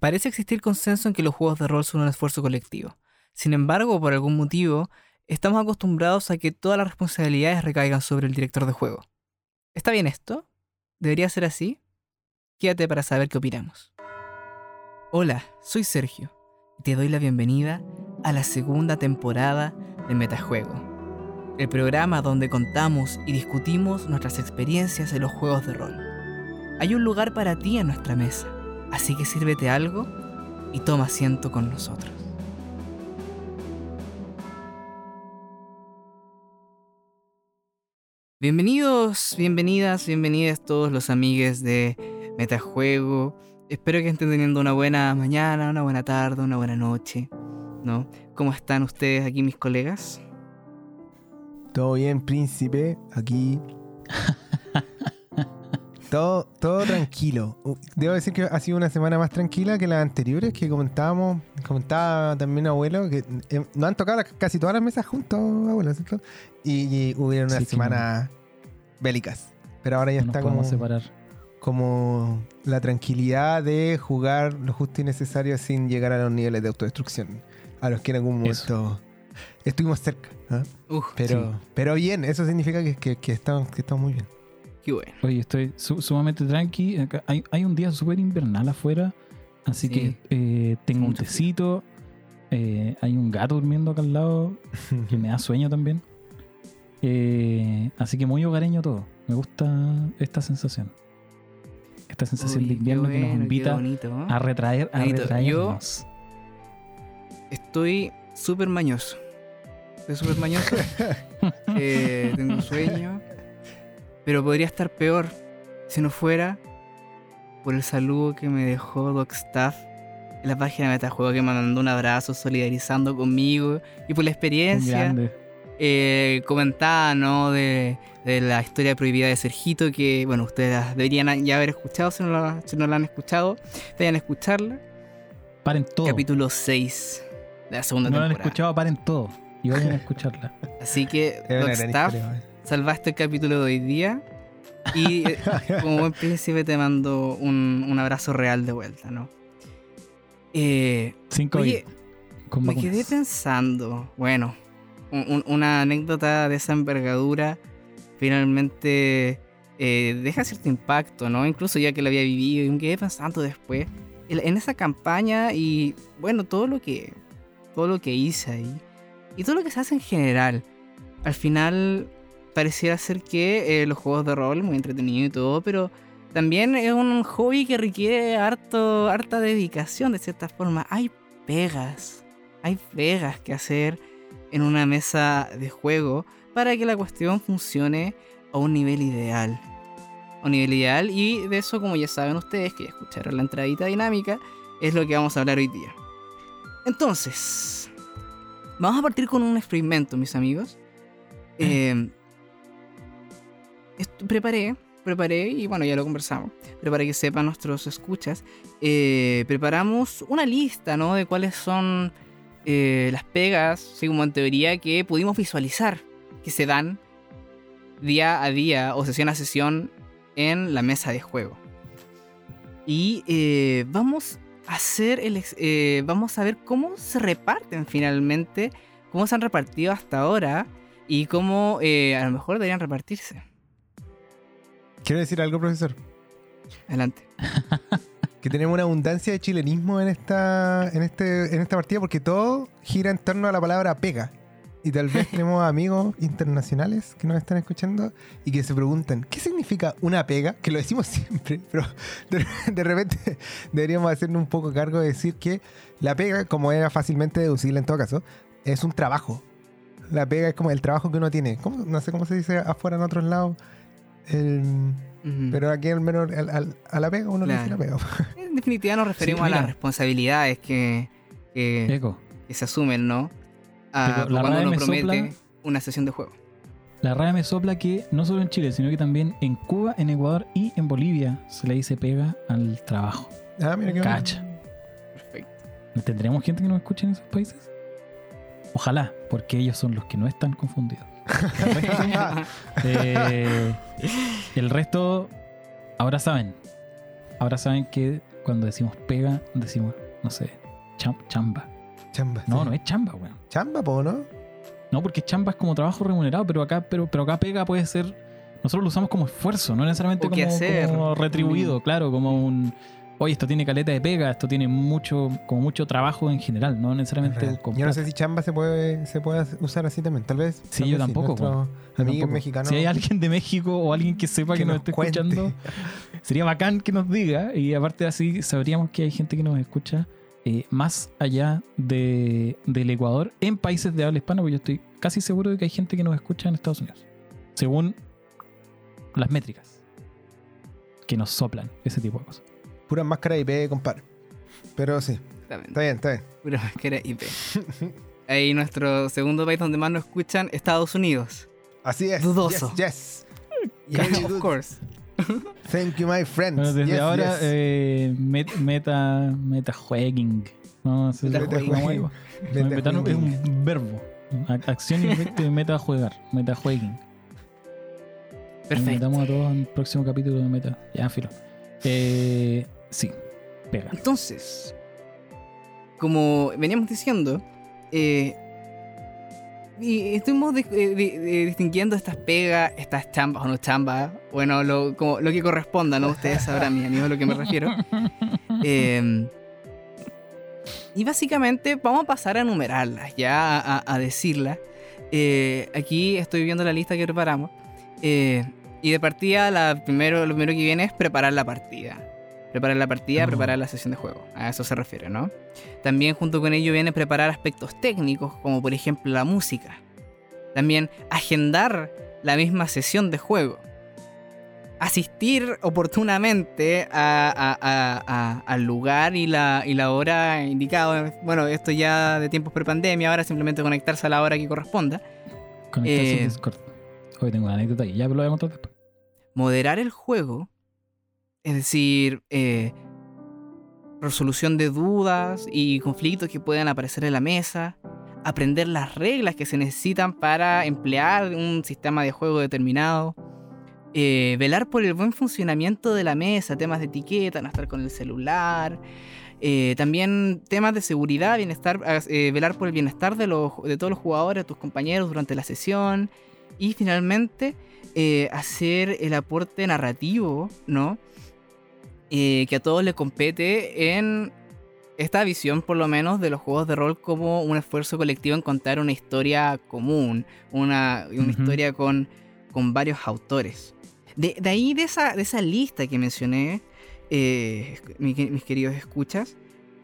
Parece existir consenso en que los juegos de rol son un esfuerzo colectivo. Sin embargo, por algún motivo, estamos acostumbrados a que todas las responsabilidades recaigan sobre el director de juego. ¿Está bien esto? ¿Debería ser así? Quédate para saber qué opinamos. Hola, soy Sergio y te doy la bienvenida a la segunda temporada de Metajuego, el programa donde contamos y discutimos nuestras experiencias en los juegos de rol. Hay un lugar para ti en nuestra mesa Así que sírvete algo y toma asiento con nosotros. Bienvenidos, bienvenidas, bienvenidas todos los amigues de Metajuego. Espero que estén teniendo una buena mañana, una buena tarde, una buena noche. ¿No? ¿Cómo están ustedes aquí, mis colegas? Todo bien, príncipe. Aquí todo, todo tranquilo. Debo decir que ha sido una semana más tranquila que las anteriores, que comentábamos, comentaba también abuelo, que eh, no han tocado casi todas las mesas juntos, abuelo, ¿cierto? Y, hubieron unas semanas bélicas. Pero ahora ya está como, separar. como la tranquilidad de jugar lo justo y necesario sin llegar a los niveles de autodestrucción, a los que en algún momento estuvimos cerca. ¿ah? pero, pero bien, eso significa que, que estamos, que estamos muy bien. Oye, estoy sumamente tranqui. Hay, un día súper invernal afuera, así que eh, tengo un tecito. Eh, hay un gato durmiendo acá al lado que me da sueño también. Eh, así que muy hogareño todo. Me gusta esta sensación. Esta sensación de invierno que nos invita a retraer, a retraernos. estoy súper mañoso. Estoy súper mañoso. tengo sueño. Pero podría estar peor si no fuera por el saludo que me dejó Doc Staff en la página de Metajuego que me mandó un abrazo solidarizando conmigo y por la experiencia eh, comentada ¿no? de, la historia prohibida de Sergito que bueno ustedes deberían ya haber escuchado si no, la, si no la han escuchado a escucharla. Paren todo. Capítulo 6 de la segunda temporada no la han escuchado paren todo. Y vayan a escucharla. Así que Doc Staff salvaste el capítulo de hoy día. Y eh, como buen príncipe te mando un, abrazo real de vuelta, ¿no? Eh, Cinco oye, me quedé pensando, bueno, una anécdota de esa envergadura finalmente eh, deja cierto impacto, ¿no? Incluso ya que lo había vivido y me quedé pensando después en esa campaña y bueno, todo lo que todo lo que hice ahí y todo lo que se hace en general. Al final pareciera ser que eh, los juegos de rol, muy entretenido y todo, pero también es un hobby que requiere harto, harta dedicación de cierta forma. Hay pegas, hay pegas que hacer en una mesa de juego para que la cuestión funcione a un nivel ideal. A un nivel ideal y de eso, como ya saben ustedes, que ya escucharon la entradita dinámica, es lo que vamos a hablar hoy día. Entonces, vamos a partir con un experimento, mis amigos. Eh, preparé, preparé, y bueno, ya lo conversamos, pero para que sepan nuestros escuchas, eh, preparamos una lista, ¿no? De cuáles son eh, las pegas, según en teoría, que pudimos visualizar que se dan día a día o sesión a sesión en la mesa de juego. Y eh, vamos a hacer el, vamos a ver cómo se reparten finalmente, cómo se han repartido hasta ahora y cómo a lo mejor deberían repartirse. Quiero decir algo, profesor. Adelante. que tenemos una abundancia de chilenismo en esta, en, este, en esta partida porque todo gira en torno a la palabra pega. Y tal vez tenemos amigos internacionales que nos están escuchando y que se preguntan, ¿qué significa una pega? Que lo decimos siempre, pero de, repente deberíamos hacernos un poco cargo de decir que la pega, como era fácilmente deducible en todo caso, es un trabajo. La pega es como el trabajo que uno tiene. No sé cómo se dice afuera en otros lados. Pero aquí al menos a la pega uno le dice la pega. En definitiva nos referimos a las responsabilidades que, que, se asumen, ¿no? A, cuando uno promete una sesión de juego. La raya me sopla que no solo en Chile, sino que también en Cuba, en Ecuador y en Bolivia se le dice pega al trabajo. Ah, mira qué Cacha. Perfecto. ¿Tendremos gente que nos escuche en esos países? Ojalá, porque ellos son los que no están confundidos. Eh, el resto, ahora saben. ahora saben que cuando decimos pega, decimos, no sé, cham- chamba. Chamba. No, sí. no es chamba, weón. Chamba, po, ¿no? No, porque chamba es como trabajo remunerado, pero acá, pero, pero acá pega puede ser. Nosotros lo usamos como esfuerzo, no necesariamente como, como retribuido, claro, como un. Oye, esto tiene caleta de pega, esto tiene mucho, como mucho trabajo en general, no necesariamente Yo no sé si chamba se puede, se puede usar así también. Tal vez. Sí, tal yo vez tampoco, tampoco. mexicanos. Si hay alguien de México o alguien que sepa que, que nos, nos esté cuente. escuchando, sería bacán que nos diga. Y aparte así sabríamos que hay gente que nos escucha eh, más allá de, del Ecuador en países de habla hispana, porque yo estoy casi seguro de que hay gente que nos escucha en Estados Unidos. Según las métricas que nos soplan, ese tipo de cosas. Pura máscara IP, compadre. Pero sí, está bien, está bien. Pura máscara IP. Ahí nuestro segundo país donde más nos escuchan, Estados Unidos. Así es. Dudoso. Yes, Yes, of course. Thank you, my friends. Bueno, desde Yes, ahora, yes. eh, met- meta, meta jueguing. No, sé, Metajueguing. ¿cómo digo? Meta Meta es jueguing. un verbo. Acción y efecto de meta jugar. Meta jueguing. Perfecto. Invitamos a todos al próximo capítulo de meta. Ya, filo. Eh, sí, pega. Entonces, como veníamos diciendo, eh, y estuvimos eh, eh, distinguiendo estas pegas, estas chambas o no chambas, bueno, lo, como, lo que corresponda, ¿no? Ustedes sabrán, mis amigos, a lo que me refiero. Eh, y básicamente vamos a pasar a enumerarlas, ya a, a- a decirlas. Eh, aquí estoy viendo la lista que preparamos. Eh, y de partida, la primero, lo primero que viene es preparar la partida. Preparar la partida, Oh. preparar la sesión de juego. A eso se refiere, ¿no? También junto con ello viene preparar aspectos técnicos, como por ejemplo la música. También agendar la misma sesión de juego. Asistir oportunamente a- a- a- a- al lugar y la, y la hora indicada. Bueno, esto ya de tiempos prepandemia, ahora simplemente conectarse a la hora que corresponda. Conectarse Eh, al Discord. Hoy tengo una anécdota y ya lo voy a contar después. moderar el juego, es decir, eh, resolución de dudas y conflictos que puedan aparecer en la mesa, aprender las reglas que se necesitan para emplear un sistema de juego determinado, eh, velar por el buen funcionamiento de la mesa, temas de etiqueta, no estar con el celular. eh, también temas de seguridad, bienestar, velar por el bienestar de, los, de todos los jugadores, tus compañeros durante la sesión. Y finalmente, hacer el aporte narrativo, ¿no? Que a todos les compete en esta visión, por lo menos, de los juegos de rol como un esfuerzo colectivo en contar una historia común, una, una historia con, con varios autores. De, de ahí, de esa, de esa lista que mencioné, eh, mi- mis queridos escuchas,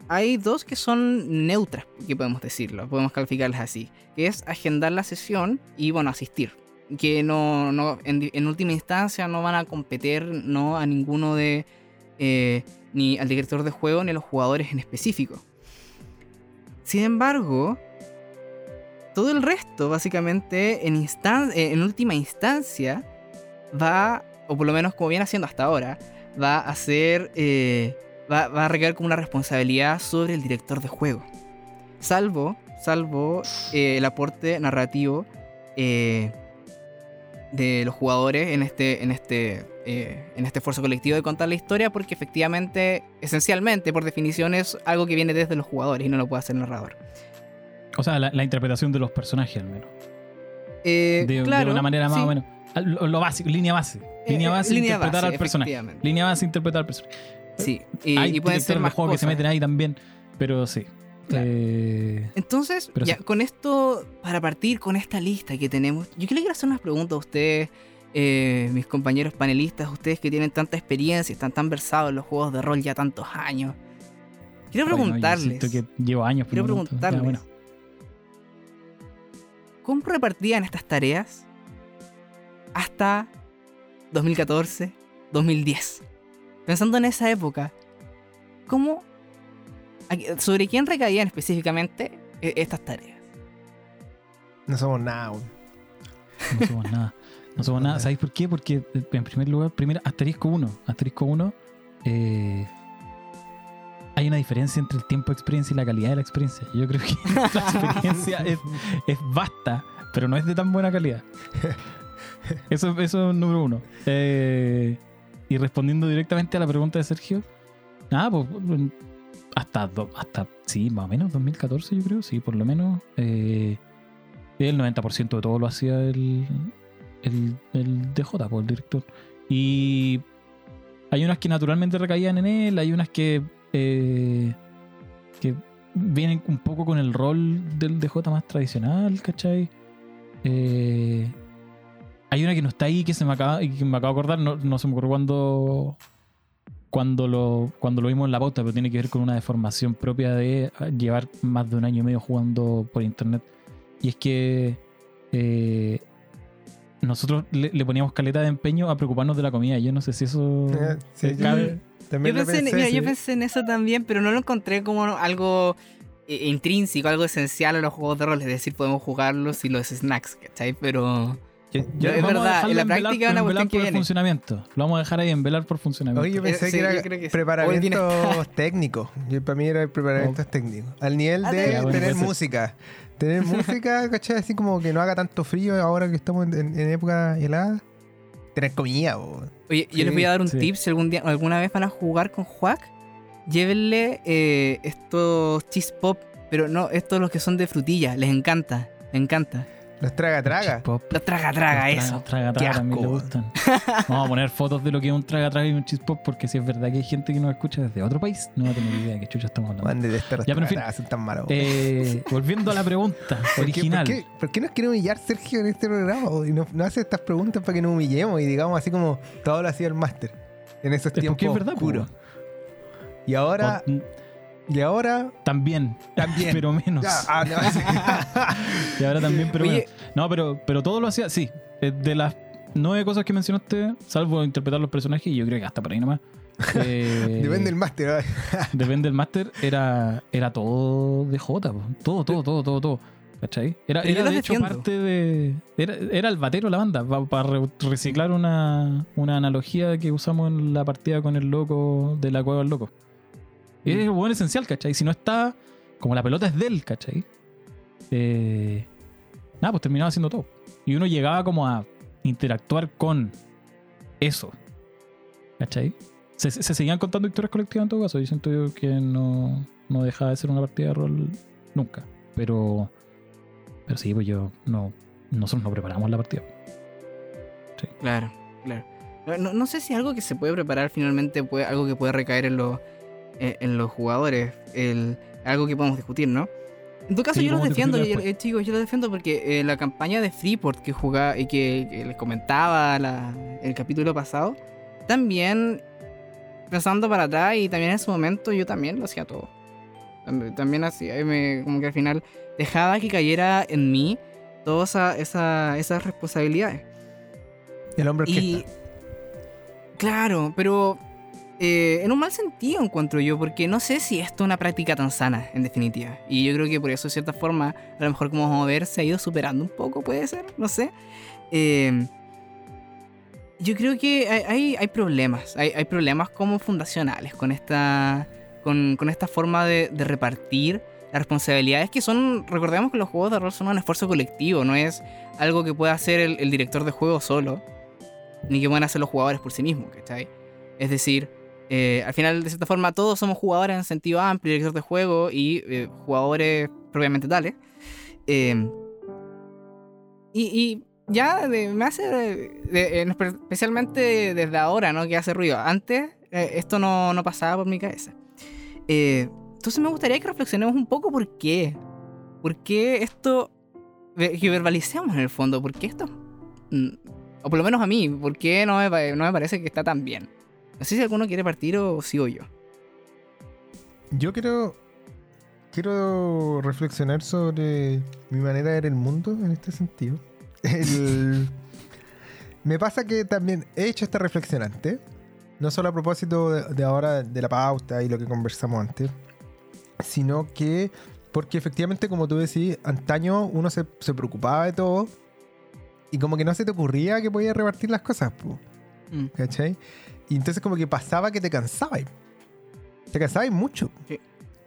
hay dos que son neutras, que podemos decirlo, podemos calificarlas así, que es agendar la sesión y, bueno, asistir. Que no, no en, en última instancia no van a competir no a ninguno de, eh, ni al director de juego ni a los jugadores en específico. Sin embargo, todo el resto, básicamente, en, eh, última instancia, va, o por lo menos como viene haciendo hasta ahora, va a ser, eh, va, a recaer como una responsabilidad sobre el director de juego. Salvo, salvo el aporte narrativo de los jugadores en este, en este, eh, en este esfuerzo colectivo de contar la historia, porque efectivamente, esencialmente, por definición, es algo que viene desde los jugadores y no lo puede hacer el narrador. O sea, la, la interpretación de los personajes al menos. Eh, De, una manera más sí. o menos. Lo, lo básico, línea base. Línea Eh, base, línea interpretar base, al personaje. Línea base, interpretar al personaje. Sí, y, Hay y pueden directores ser de más que se meten ahí también, pero sí. Claro. Eh, Entonces, ya sí. con esto, para partir con esta lista que tenemos, yo quiero hacer unas preguntas a ustedes, eh, mis compañeros panelistas, ustedes que tienen tanta experiencia, están tan versados en los juegos de rol ya tantos años. Quiero no, preguntarles, siento que llevo años. quiero preguntarles, bueno. ¿cómo repartían estas tareas hasta 2014, 2010? Pensando en esa época, ¿cómo, a- sobre quién recaían específicamente eh, estas tareas? No somos nada. No somos nada. No somos nada. ¿Sabéis por qué? Porque, eh, en primer lugar, primero, asterisco 1. Asterisco 1. eh, hay una diferencia entre el tiempo de experiencia y la calidad de la experiencia. Yo creo que la experiencia es, es vasta, pero no es de tan buena calidad. Eso, eso es número uno. Eh, y respondiendo directamente a la pregunta de Sergio, nada, pues hasta, hasta, sí, más o menos 2014 yo creo, sí, por lo menos. Eh, el 90% de todo lo hacía el, el, el DJ, pues, el director. Y hay unas que naturalmente recaían en él, hay unas que, eh, que vienen un poco con el rol del DJ más tradicional, ¿cachai? Eh, hay una que no está ahí que se me acaba, me acabo de acordar, no, no se me ocurrió cuando cuando lo, cuando lo vimos en la pauta, pero tiene que ver con una deformación propia de llevar más de un año y medio jugando por internet. Y es que eh, nosotros le, poníamos caleta de empeño a preocuparnos de la comida. Yo no sé si eso eh, cabe. Yo pensé, en, yo pensé, en, eso también, pero no lo encontré como algo eh, intrínseco, algo esencial a los juegos de rol. Es decir, podemos jugarlos y los snacks, ¿cachai? Pero es verdad, en la práctica es una cuestión que por funcionamiento. Lo vamos a dejar ahí en velar por funcionamiento. Oye, yo pensé que era preparamientos técnicos. Para mí era preparamientos oh. técnicos. Al nivel ah, de tener música. Tener música, ¿cachai? Así como que no haga tanto frío ahora que estamos en, época helada. Tener comida, Oye, yo les voy a dar un tip. Si algún día, alguna vez van a jugar con Juac, llévenle eh, estos cheese pop, pero no estos los que son de frutilla. Les encanta, les encanta. Los traga traga. Los traga traga, eso. Los traga traga también le gustan. Vamos a poner fotos de lo que es un traga traga y un chispop porque si es verdad que hay gente que nos escucha desde otro país, no va a tener idea de qué chucha estamos hablando. de estar ya, pero en son tan malos. Eh, volviendo a la pregunta original. ¿por qué, ¿por, qué, nos quiere humillar Sergio en este programa? Y no, hace estas preguntas para que nos humillemos y digamos así como todo lo hacía el máster en esos es tiempos es verdad, oscuros. Y ahora... Y ahora. También. También. Pero menos. Ah, y ahora también, pero menos. No, pero, pero todo lo hacía. Sí. Eh, de las nueve cosas que mencionaste, salvo interpretar los personajes, y yo creo que hasta por ahí nomás. Eh, depende del máster. depende del máster. Era, era todo de J. Todo, todo, todo, todo, todo. ¿Cachai? Era, era de hecho parte de. Era, era el batero la banda. Para reciclar una, una analogía que usamos en la partida con el loco de la cueva del loco. Es el buen esencial, ¿cachai? Si no está, como la pelota es de él, ¿cachai? Eh, nada, pues terminaba haciendo todo. Y uno llegaba como a interactuar con eso. ¿Cachai? Se, seguían contando historias colectivas en todo caso. Yo siento que no, no dejaba de ser una partida de rol nunca. Pero, pero sí, pues yo no. Nosotros no preparamos la partida. Claro, claro. No, no, sé si algo que se puede preparar finalmente, puede, algo que puede recaer en los eh, en los jugadores, el, algo que podemos discutir, ¿no? En tu caso yo lo defiendo, yo, eh, chicos, yo lo defiendo porque eh, la campaña de Freeport que jugaba y que, les comentaba el capítulo pasado, también pensando para atrás y también en ese momento yo también lo hacía todo. También, hacía, como que al final dejaba que cayera en mí todas esa, esas responsabilidades. El hombre y, Claro, pero eh, en un mal sentido encuentro yo, porque no sé si esto es una práctica tan sana, en definitiva. Y yo creo que por eso, de cierta forma, a lo mejor como vamos a ver, se ha ido superando un poco, puede ser, no sé. Eh, yo creo que hay, hay problemas, hay, hay, problemas como fundacionales con esta, con, con esta forma de, de, repartir las responsabilidades que son, recordemos que los juegos de rol son un esfuerzo colectivo, no es algo que pueda hacer el, el director de juego solo, ni que puedan hacer los jugadores por sí mismos, ¿cachai? Es decir, eh, al final, de cierta forma, todos somos jugadores en sentido amplio, director de juego y eh, jugadores propiamente tales. Em, y, ya me hace, especialmente desde ahora, ¿no? Que hace ruido. Antes eh, esto no, no, pasaba por mi cabeza. entonces me gustaría que reflexionemos un poco por qué. ¿Por qué esto, que verbalicemos en el fondo, por qué esto, mm, o por lo menos a mí, por qué no me, no me parece que está tan bien. No sé si alguno quiere partir o sigo yo. Yo quiero. Quiero reflexionar sobre mi manera de ver el mundo en este sentido. me pasa que también he hecho esta reflexión antes. No solo a propósito de, ahora de la pauta y lo que conversamos antes. Sino que. Porque efectivamente, como tú decís, antaño uno se, preocupaba de todo. Y como que no se te ocurría que podía repartir las cosas. Mm. ¿Cachai? Y entonces como que pasaba que te cansabas. Te cansabas mucho. Sí.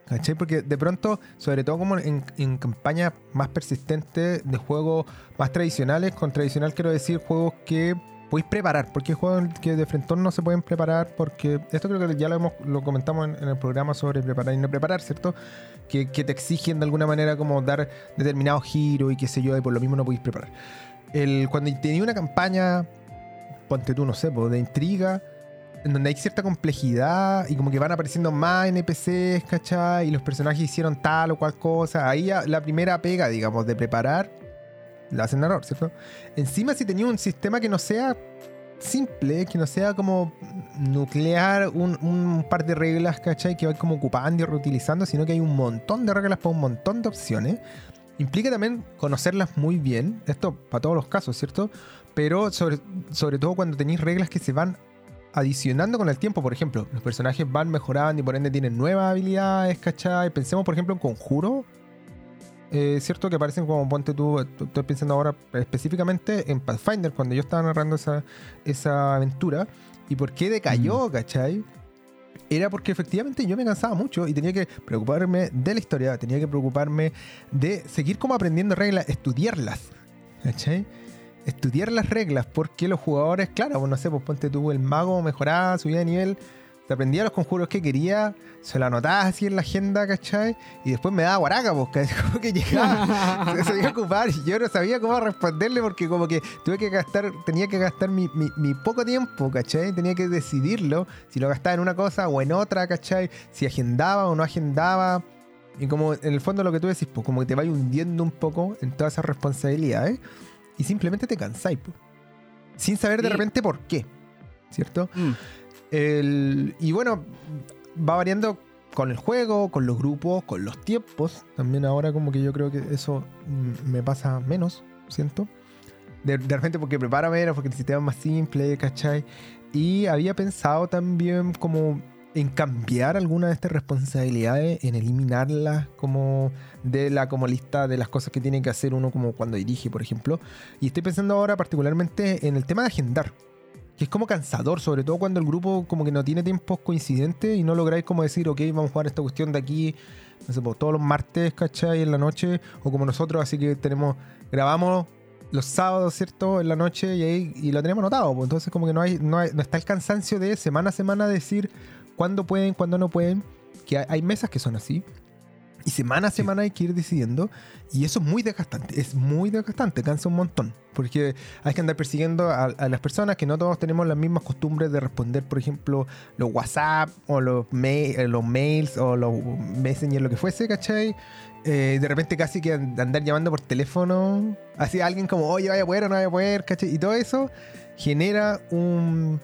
¿Cachai? Porque de pronto, sobre todo como en, en, campañas más persistentes de juegos más tradicionales, con tradicional quiero decir juegos que podéis preparar, porque hay juegos que de frente no se pueden preparar, porque esto creo que ya lo, hemos, lo comentamos en, el programa sobre preparar y no preparar, ¿cierto? Que, te exigen de alguna manera como dar determinado giro y qué sé yo, y por lo mismo no podéis preparar. El, cuando tenía una campaña, ponte tú, no sé, de intriga, en donde hay cierta complejidad y como que van apareciendo más NPCs, ¿cachai? Y los personajes hicieron tal o cual cosa. Ahí la primera pega, digamos, de preparar la hacen error, ¿cierto? Encima si tenía un sistema que no sea simple, que no sea como nuclear un, par de reglas, ¿cachai? Que va como ocupando y reutilizando, sino que hay un montón de reglas para un montón de opciones. Implica también conocerlas muy bien, esto para todos los casos, ¿cierto? Pero sobre, sobre todo cuando tenéis reglas que se van adicionando con el tiempo, por ejemplo, los personajes van mejorando y por ende tienen nuevas habilidades, ¿cachai? Pensemos, por ejemplo, en Conjuro, eh, cierto que aparecen como ponte tú, estoy pensando ahora específicamente en Pathfinder, cuando yo estaba narrando esa, esa aventura, y por qué decayó, mm. ¿cachai? Era porque efectivamente yo me cansaba mucho y tenía que preocuparme de la historia, tenía que preocuparme de seguir como aprendiendo reglas, estudiarlas, ¿cachai? Estudiar las reglas, porque los jugadores, claro, pues no sé, pues ponte tú el mago mejoraba, subía de nivel, te aprendía los conjuros que quería, se lo anotaba así en la agenda, ¿cachai? Y después me daba guaraca, pues, como que llegaba, se iba a ocupar y yo no sabía cómo responderle porque como que tuve que gastar, tenía que gastar mi, poco tiempo, ¿cachai? Tenía que decidirlo, si lo gastaba en una cosa o en otra, ¿cachai? Si agendaba o no agendaba. Y como en el fondo lo que tú decís, pues como que te vas hundiendo un poco en todas esas responsabilidades y simplemente te cansáis. Sin saber de repente por qué, ¿cierto? Mm y bueno, va variando con el juego, con los grupos, con los tiempos. También ahora como que yo creo que eso me pasa menos, siento. De, repente porque prepara menos, porque el sistema es más simple, ¿cachai? Y había pensado también como en cambiar alguna de estas responsabilidades, en eliminarlas como de la como lista de las cosas que tiene que hacer uno como cuando dirige, por ejemplo. Y estoy pensando ahora particularmente en el tema de agendar que es como cansador, sobre todo cuando el grupo como que no tiene tiempos coincidentes y no lográis como decir, ok, vamos a jugar esta cuestión de aquí, no sé, pues, todos los martes, ¿cachai? En la noche, o como nosotros, así que tenemos, grabamos los sábados, ¿cierto? En la noche y ahí y lo tenemos anotado, pues entonces como que no hay, no hay, no está el cansancio de semana a semana decir cuándo pueden, cuándo no pueden, que hay mesas que son así, y semana a semana hay que ir decidiendo. Y eso es muy desgastante. Es muy desgastante. Cansa un montón. Porque hay que andar persiguiendo a, las personas que no todos tenemos las mismas costumbres de responder, por ejemplo, los WhatsApp o los, eh, los mails o los Messenger, lo que fuese, ¿cachai? Eh, de repente casi que andar llamando por teléfono. Así a alguien como, oye, vaya a poder o no vaya a poder, ¿cachai? Y todo eso genera un,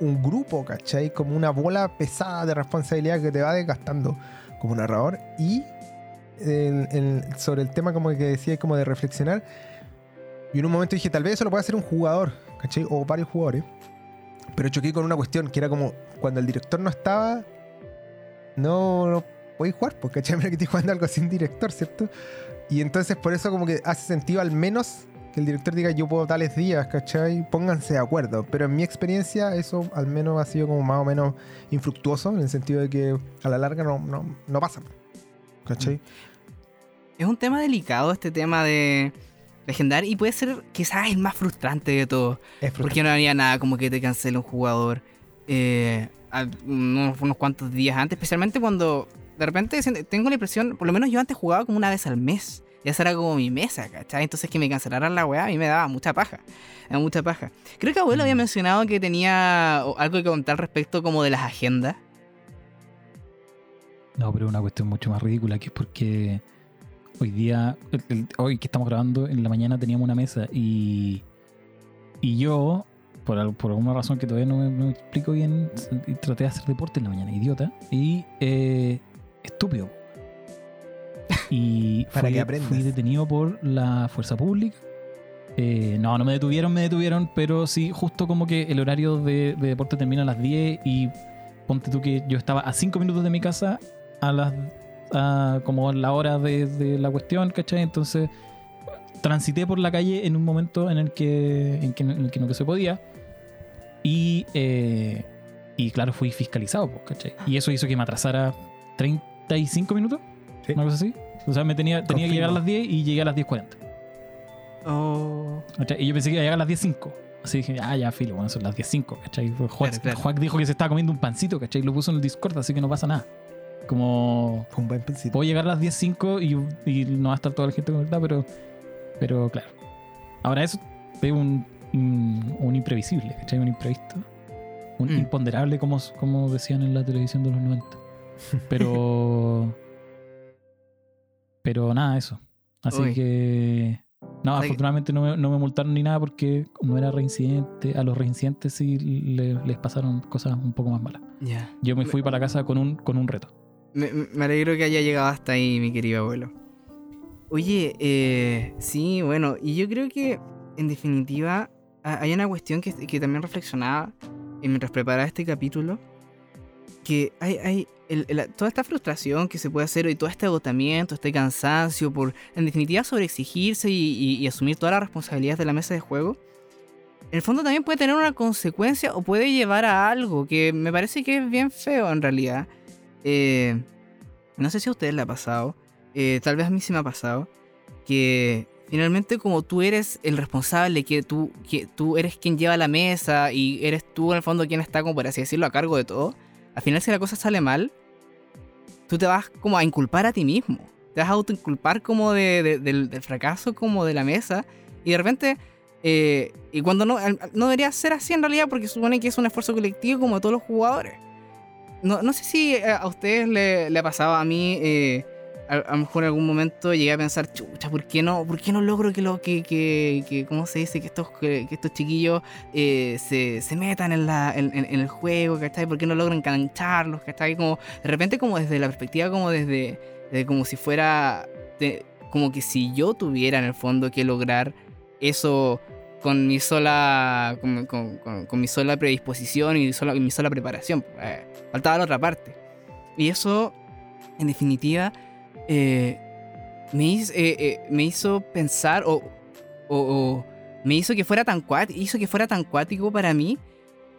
un grupo, ¿cachai? Como una bola pesada de responsabilidad que te va desgastando como narrador. Y sobre el tema como que decía como de reflexionar. Y en un momento dije, tal vez eso lo puede hacer un jugador, ¿cachai? O varios jugadores. Pero choqué con una cuestión que era como cuando el director no estaba, no, no podéis jugar, porque ¿cachai? Mira que estoy jugando algo sin director, ¿cierto? Y entonces por eso como que hace sentido al menos que el director diga yo puedo tales días, ¿cachai? Pónganse de acuerdo. Pero en mi experiencia eso al menos ha sido como más o menos infructuoso, en el sentido de que a la larga no, no, no pasa. ¿Cachai? Es un tema delicado este tema de legendar y puede ser quizás el más frustrante de todo. Porque no había nada como que te cancele un jugador eh, unos, cuantos días antes, especialmente cuando de repente tengo la impresión, por lo menos yo antes jugaba como una vez al mes. Y esa era como mi mesa, ¿cachai? Entonces que me cancelaran la weá a mí me daba mucha paja. Me mucha paja. Creo que abuelo había mm. mencionado que tenía algo que contar respecto como de las agendas. No, pero una cuestión mucho más ridícula que es porque hoy día, hoy que estamos grabando, en la mañana teníamos una mesa y, y yo, por, por alguna razón que todavía no me, explico bien, traté de hacer deporte en la mañana, idiota, y eh, estúpido. Y Para fui, que fui detenido por la fuerza pública. Eh, no, no me detuvieron, me detuvieron, pero sí, justo como que el horario de, de deporte termina a las 10 y ponte tú que yo estaba a 5 minutos de mi casa a las como la hora de, la cuestión, ¿cachai? Entonces transité por la calle en un momento en el que, en, el que no se podía. Y, eh, y claro, fui fiscalizado, ¿cachai? Y eso hizo que me atrasara 35 minutos, una cosa así. O sea, me tenía, tenía que llegar a las 10 y llegué a las 10.40. Oh. Y yo pensé que iba a llegar a las 10.05. Así dije, ah, ya, filo, bueno, son las 10.05, ¿cachai? Juan, Claro, claro. Juan dijo que se estaba comiendo un pancito, ¿cachai? Lo puso en el Discord, así que no pasa nada. Como, Fue un buen pensito. puedo llegar a las 10.05 y, y no va a estar toda la gente conectada, pero, pero claro. Ahora eso es un, un, un imprevisible, ¿cachai? Un imprevisto. Un Mm. imponderable, como, como decían en la televisión de los 90. Pero... pero nada, eso. Así Uy. que... No, O sea que- afortunadamente no me, no me multaron ni nada porque no era reincidente. A los reincidentes sí le- les pasaron cosas un poco más malas. Yo me fui para la casa con un, con un reto. Me, alegro que haya llegado hasta ahí, mi querido abuelo. Oye, eh, sí, bueno, y yo creo que en definitiva ha- hay una cuestión que, que también reflexionaba eh, mientras preparaba este capítulo, que hay, hay toda esta frustración que se puede hacer y todo este agotamiento, este cansancio por, en definitiva, sobreexigirse y, y- y asumir todas las responsabilidades de la mesa de juego. En el fondo también puede tener una consecuencia o puede llevar a algo que me parece que es bien feo en realidad. Eh, no sé si a ustedes le ha pasado, eh, tal vez a mí sí me ha pasado, que finalmente como tú eres el responsable, que tú, que tú eres quien lleva la mesa y eres tú en el fondo quien está como por así decirlo a cargo de todo, al final si la cosa sale mal, tú te vas como a inculpar a ti mismo, te vas a autoinculpar como de, de- del, fracaso como de la mesa y de repente... eh, y cuando no, no debería ser así en realidad porque supone que es un esfuerzo colectivo como todos los jugadores no, sé si eh, a ustedes le, le ha pasado a mí. eh, a, lo mejor en algún momento llegué a pensar, chucha, ¿por qué no, por qué no logro que lo que, que, que ¿cómo se dice? Que estos, que, estos chiquillos eh, se, se metan en, la, en, en- en el juego, ¿cachai? ¿Por qué no logro engancharlos, ¿cachai? Como, de repente como desde la perspectiva como desde, como si fuera, como que si yo tuviera en el fondo que lograr eso con mi sola con, con- con- mi sola predisposición y sola- mi sola preparación. Eh, faltaba la otra parte. Y eso, en definitiva, eh, me, hizo, eh, eh, me hizo pensar o, o- o me hizo que fuera tan cuático, hizo que fuera tan cuático para mí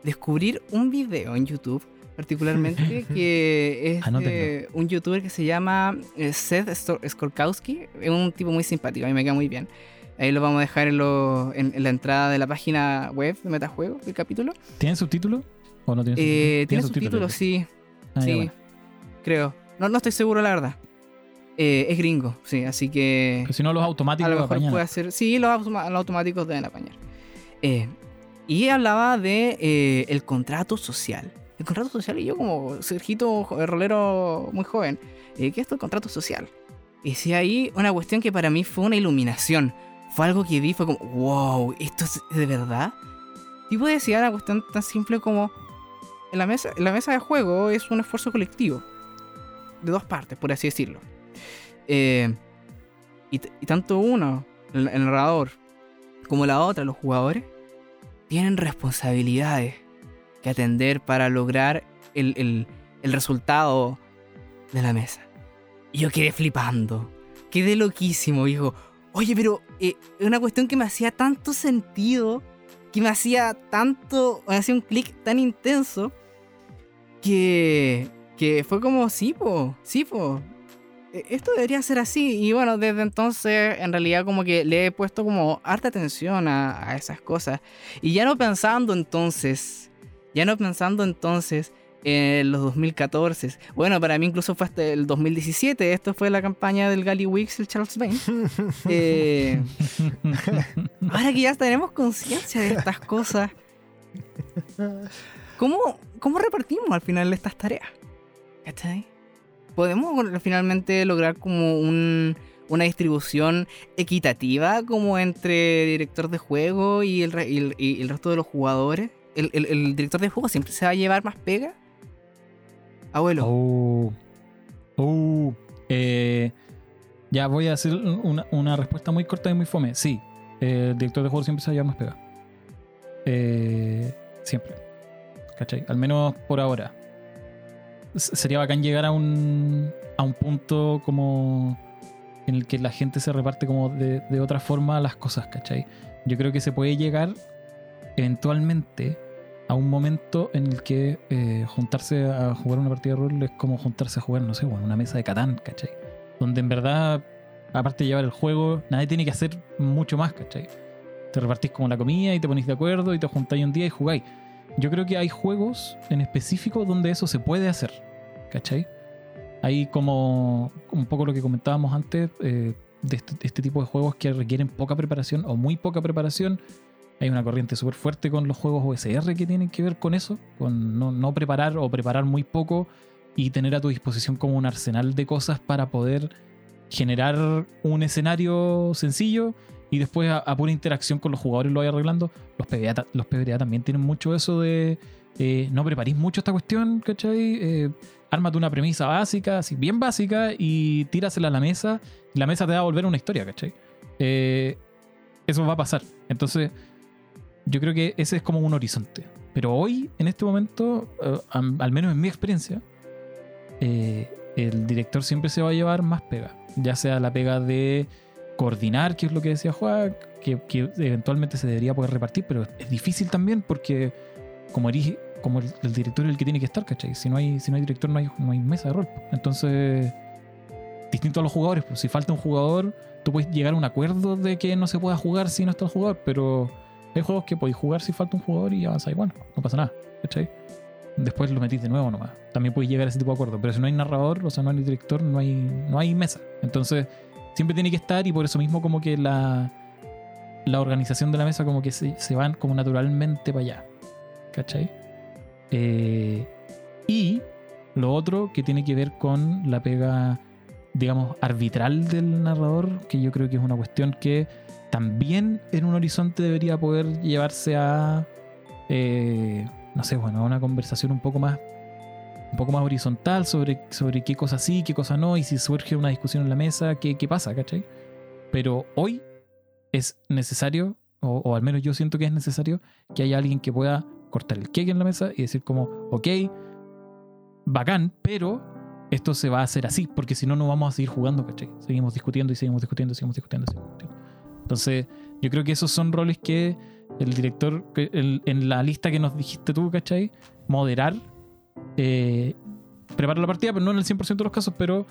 descubrir un video en YouTube particularmente que es de un youtuber que se llama Seth Skorkowski es un tipo muy simpático a mí me queda muy bien ahí lo vamos a dejar en, lo- en- en la entrada de la página web de Metajuego del capítulo ¿Tiene subtítulo? ¿O no tiene eh, subtítulo? tiene subtítulos sí Ah, ya, sí, bueno. creo. No, no estoy seguro, la verdad. Eh, es gringo, sí, así que Pero si no, los automáticos a lo mejor puede hacer. Sí, los, los automáticos deben apañar. Eh, y hablaba de eh, el contrato social. El contrato social, y yo como Sergito jo- rolero muy joven, eh, ¿qué es el contrato social? Y si ahí una cuestión que para mí fue una iluminación. Fue algo que vi, fue como, wow, ¿esto es de verdad? Tipo decía una cuestión tan simple como, en la mesa, en la mesa de juego es un esfuerzo colectivo. De dos partes, por así decirlo. Eh, y, tanto uno, el, narrador, como la otra, los jugadores, tienen responsabilidades que atender para lograr el, el- el resultado de la mesa. Y yo quedé flipando. Quedé loquísimo, dijo, oye, pero eh, es una cuestión que me hacía tanto sentido, que me hacía tanto, me hacía un clic tan intenso, que, que fue como, sí, po, sí, po, esto debería ser así. Y bueno, desde entonces, en realidad, como que le he puesto como harta atención a, a esas cosas. Y ya no pensando entonces, ya no pensando entonces en los 2014. Bueno, para mí incluso fue hasta el 2017. Esto fue la campaña del Gally Weeks, el Charles Bain. Eh, ahora que ya tenemos conciencia de estas cosas, ¿cómo, ¿cómo repartimos al final estas tareas? ¿Cachai? ¿Podemos finalmente lograr como un- una distribución equitativa como entre director de juego y el, resto de los jugadores? ¿El, director de juego siempre se va a llevar más pega? Abuelo. Oh. Oh. Eh, ya voy a hacer una, respuesta muy corta y muy fome. Sí, el director de juego siempre se va a llevar más pega. Eh, siempre. ¿Cachai? Al menos por ahora. Sería bacán llegar a un, a un punto como en el que la gente se reparte como de, de otra forma las cosas, ¿cachai? Yo creo que se puede llegar eventualmente a un momento en el que eh, juntarse a jugar una partida de rol es como juntarse a jugar, no sé, bueno, una mesa de Catán, ¿cachai? Donde en verdad, aparte de llevar el juego, nadie tiene que hacer mucho más, ¿cachai? te repartís como la comida y te ponís de acuerdo y te juntáis un día y jugáis. Yo creo que hay juegos en específico donde eso se puede hacer, ¿cachai? Hay como un poco lo que comentábamos antes eh, de este, este, tipo de juegos que requieren poca preparación o muy poca preparación. Hay una corriente súper fuerte con los juegos OSR que tienen que ver con eso, con no, no preparar o preparar muy poco y tener a tu disposición como un arsenal de cosas para poder generar un escenario sencillo y después a, pura interacción con los jugadores lo vaya arreglando. Los PBA, los PBA también tienen mucho eso de eh, no preparís mucho esta cuestión, ¿cachai? Eh, ármate una premisa básica, así bien básica, y tírasela a la mesa. La mesa te va a volver una historia, ¿cachai? Eh, eso va a pasar. Entonces, yo creo que ese es como un horizonte. Pero hoy, en este momento, eh, al menos en mi experiencia, el director siempre se va a llevar más pega. Ya sea la pega de coordinar, que es lo que decía Juan, que, eventualmente se debería poder repartir, pero es difícil también porque como, como el, director es el que tiene que estar, ¿cachai? Si no hay, si no hay director, no hay, no hay mesa de rol. Entonces, distinto a los jugadores, pues si falta un jugador, tú puedes llegar a un acuerdo de que no se pueda jugar si no está el jugador, pero hay juegos que podéis jugar si falta un jugador y avanzáis, bueno, no pasa nada, ¿cachai? Después lo metís de nuevo nomás. También podéis llegar a ese tipo de acuerdo. Pero si no hay narrador, o sea, no hay director, no hay, no hay mesa. Entonces, siempre tiene que estar y por eso mismo como que la, la organización de la mesa como que se, se van como naturalmente para allá. ¿Cachai? Eh, y lo otro que tiene que ver con la pega, digamos, arbitral del narrador, que yo creo que es una cuestión que también en un horizonte debería poder llevarse a, eh, no sé, bueno, a una conversación un poco más un poco más horizontal sobre, sobre qué cosa sí, qué cosa no, y si surge una discusión en la mesa, qué, qué pasa, ¿cachai? Pero hoy es necesario, o, o, al menos yo siento que es necesario, que haya alguien que pueda cortar el cake en la mesa y decir como, ok, bacán, pero esto se va a hacer así, porque si no, no vamos a seguir jugando, ¿cachai? Seguimos discutiendo y seguimos discutiendo, seguimos discutiendo, seguimos discutiendo. Entonces, yo creo que esos son roles que el director, en la lista que nos dijiste tú, ¿cachai? Moderar, eh, preparar la partida, pero no en el 100% de los casos, pero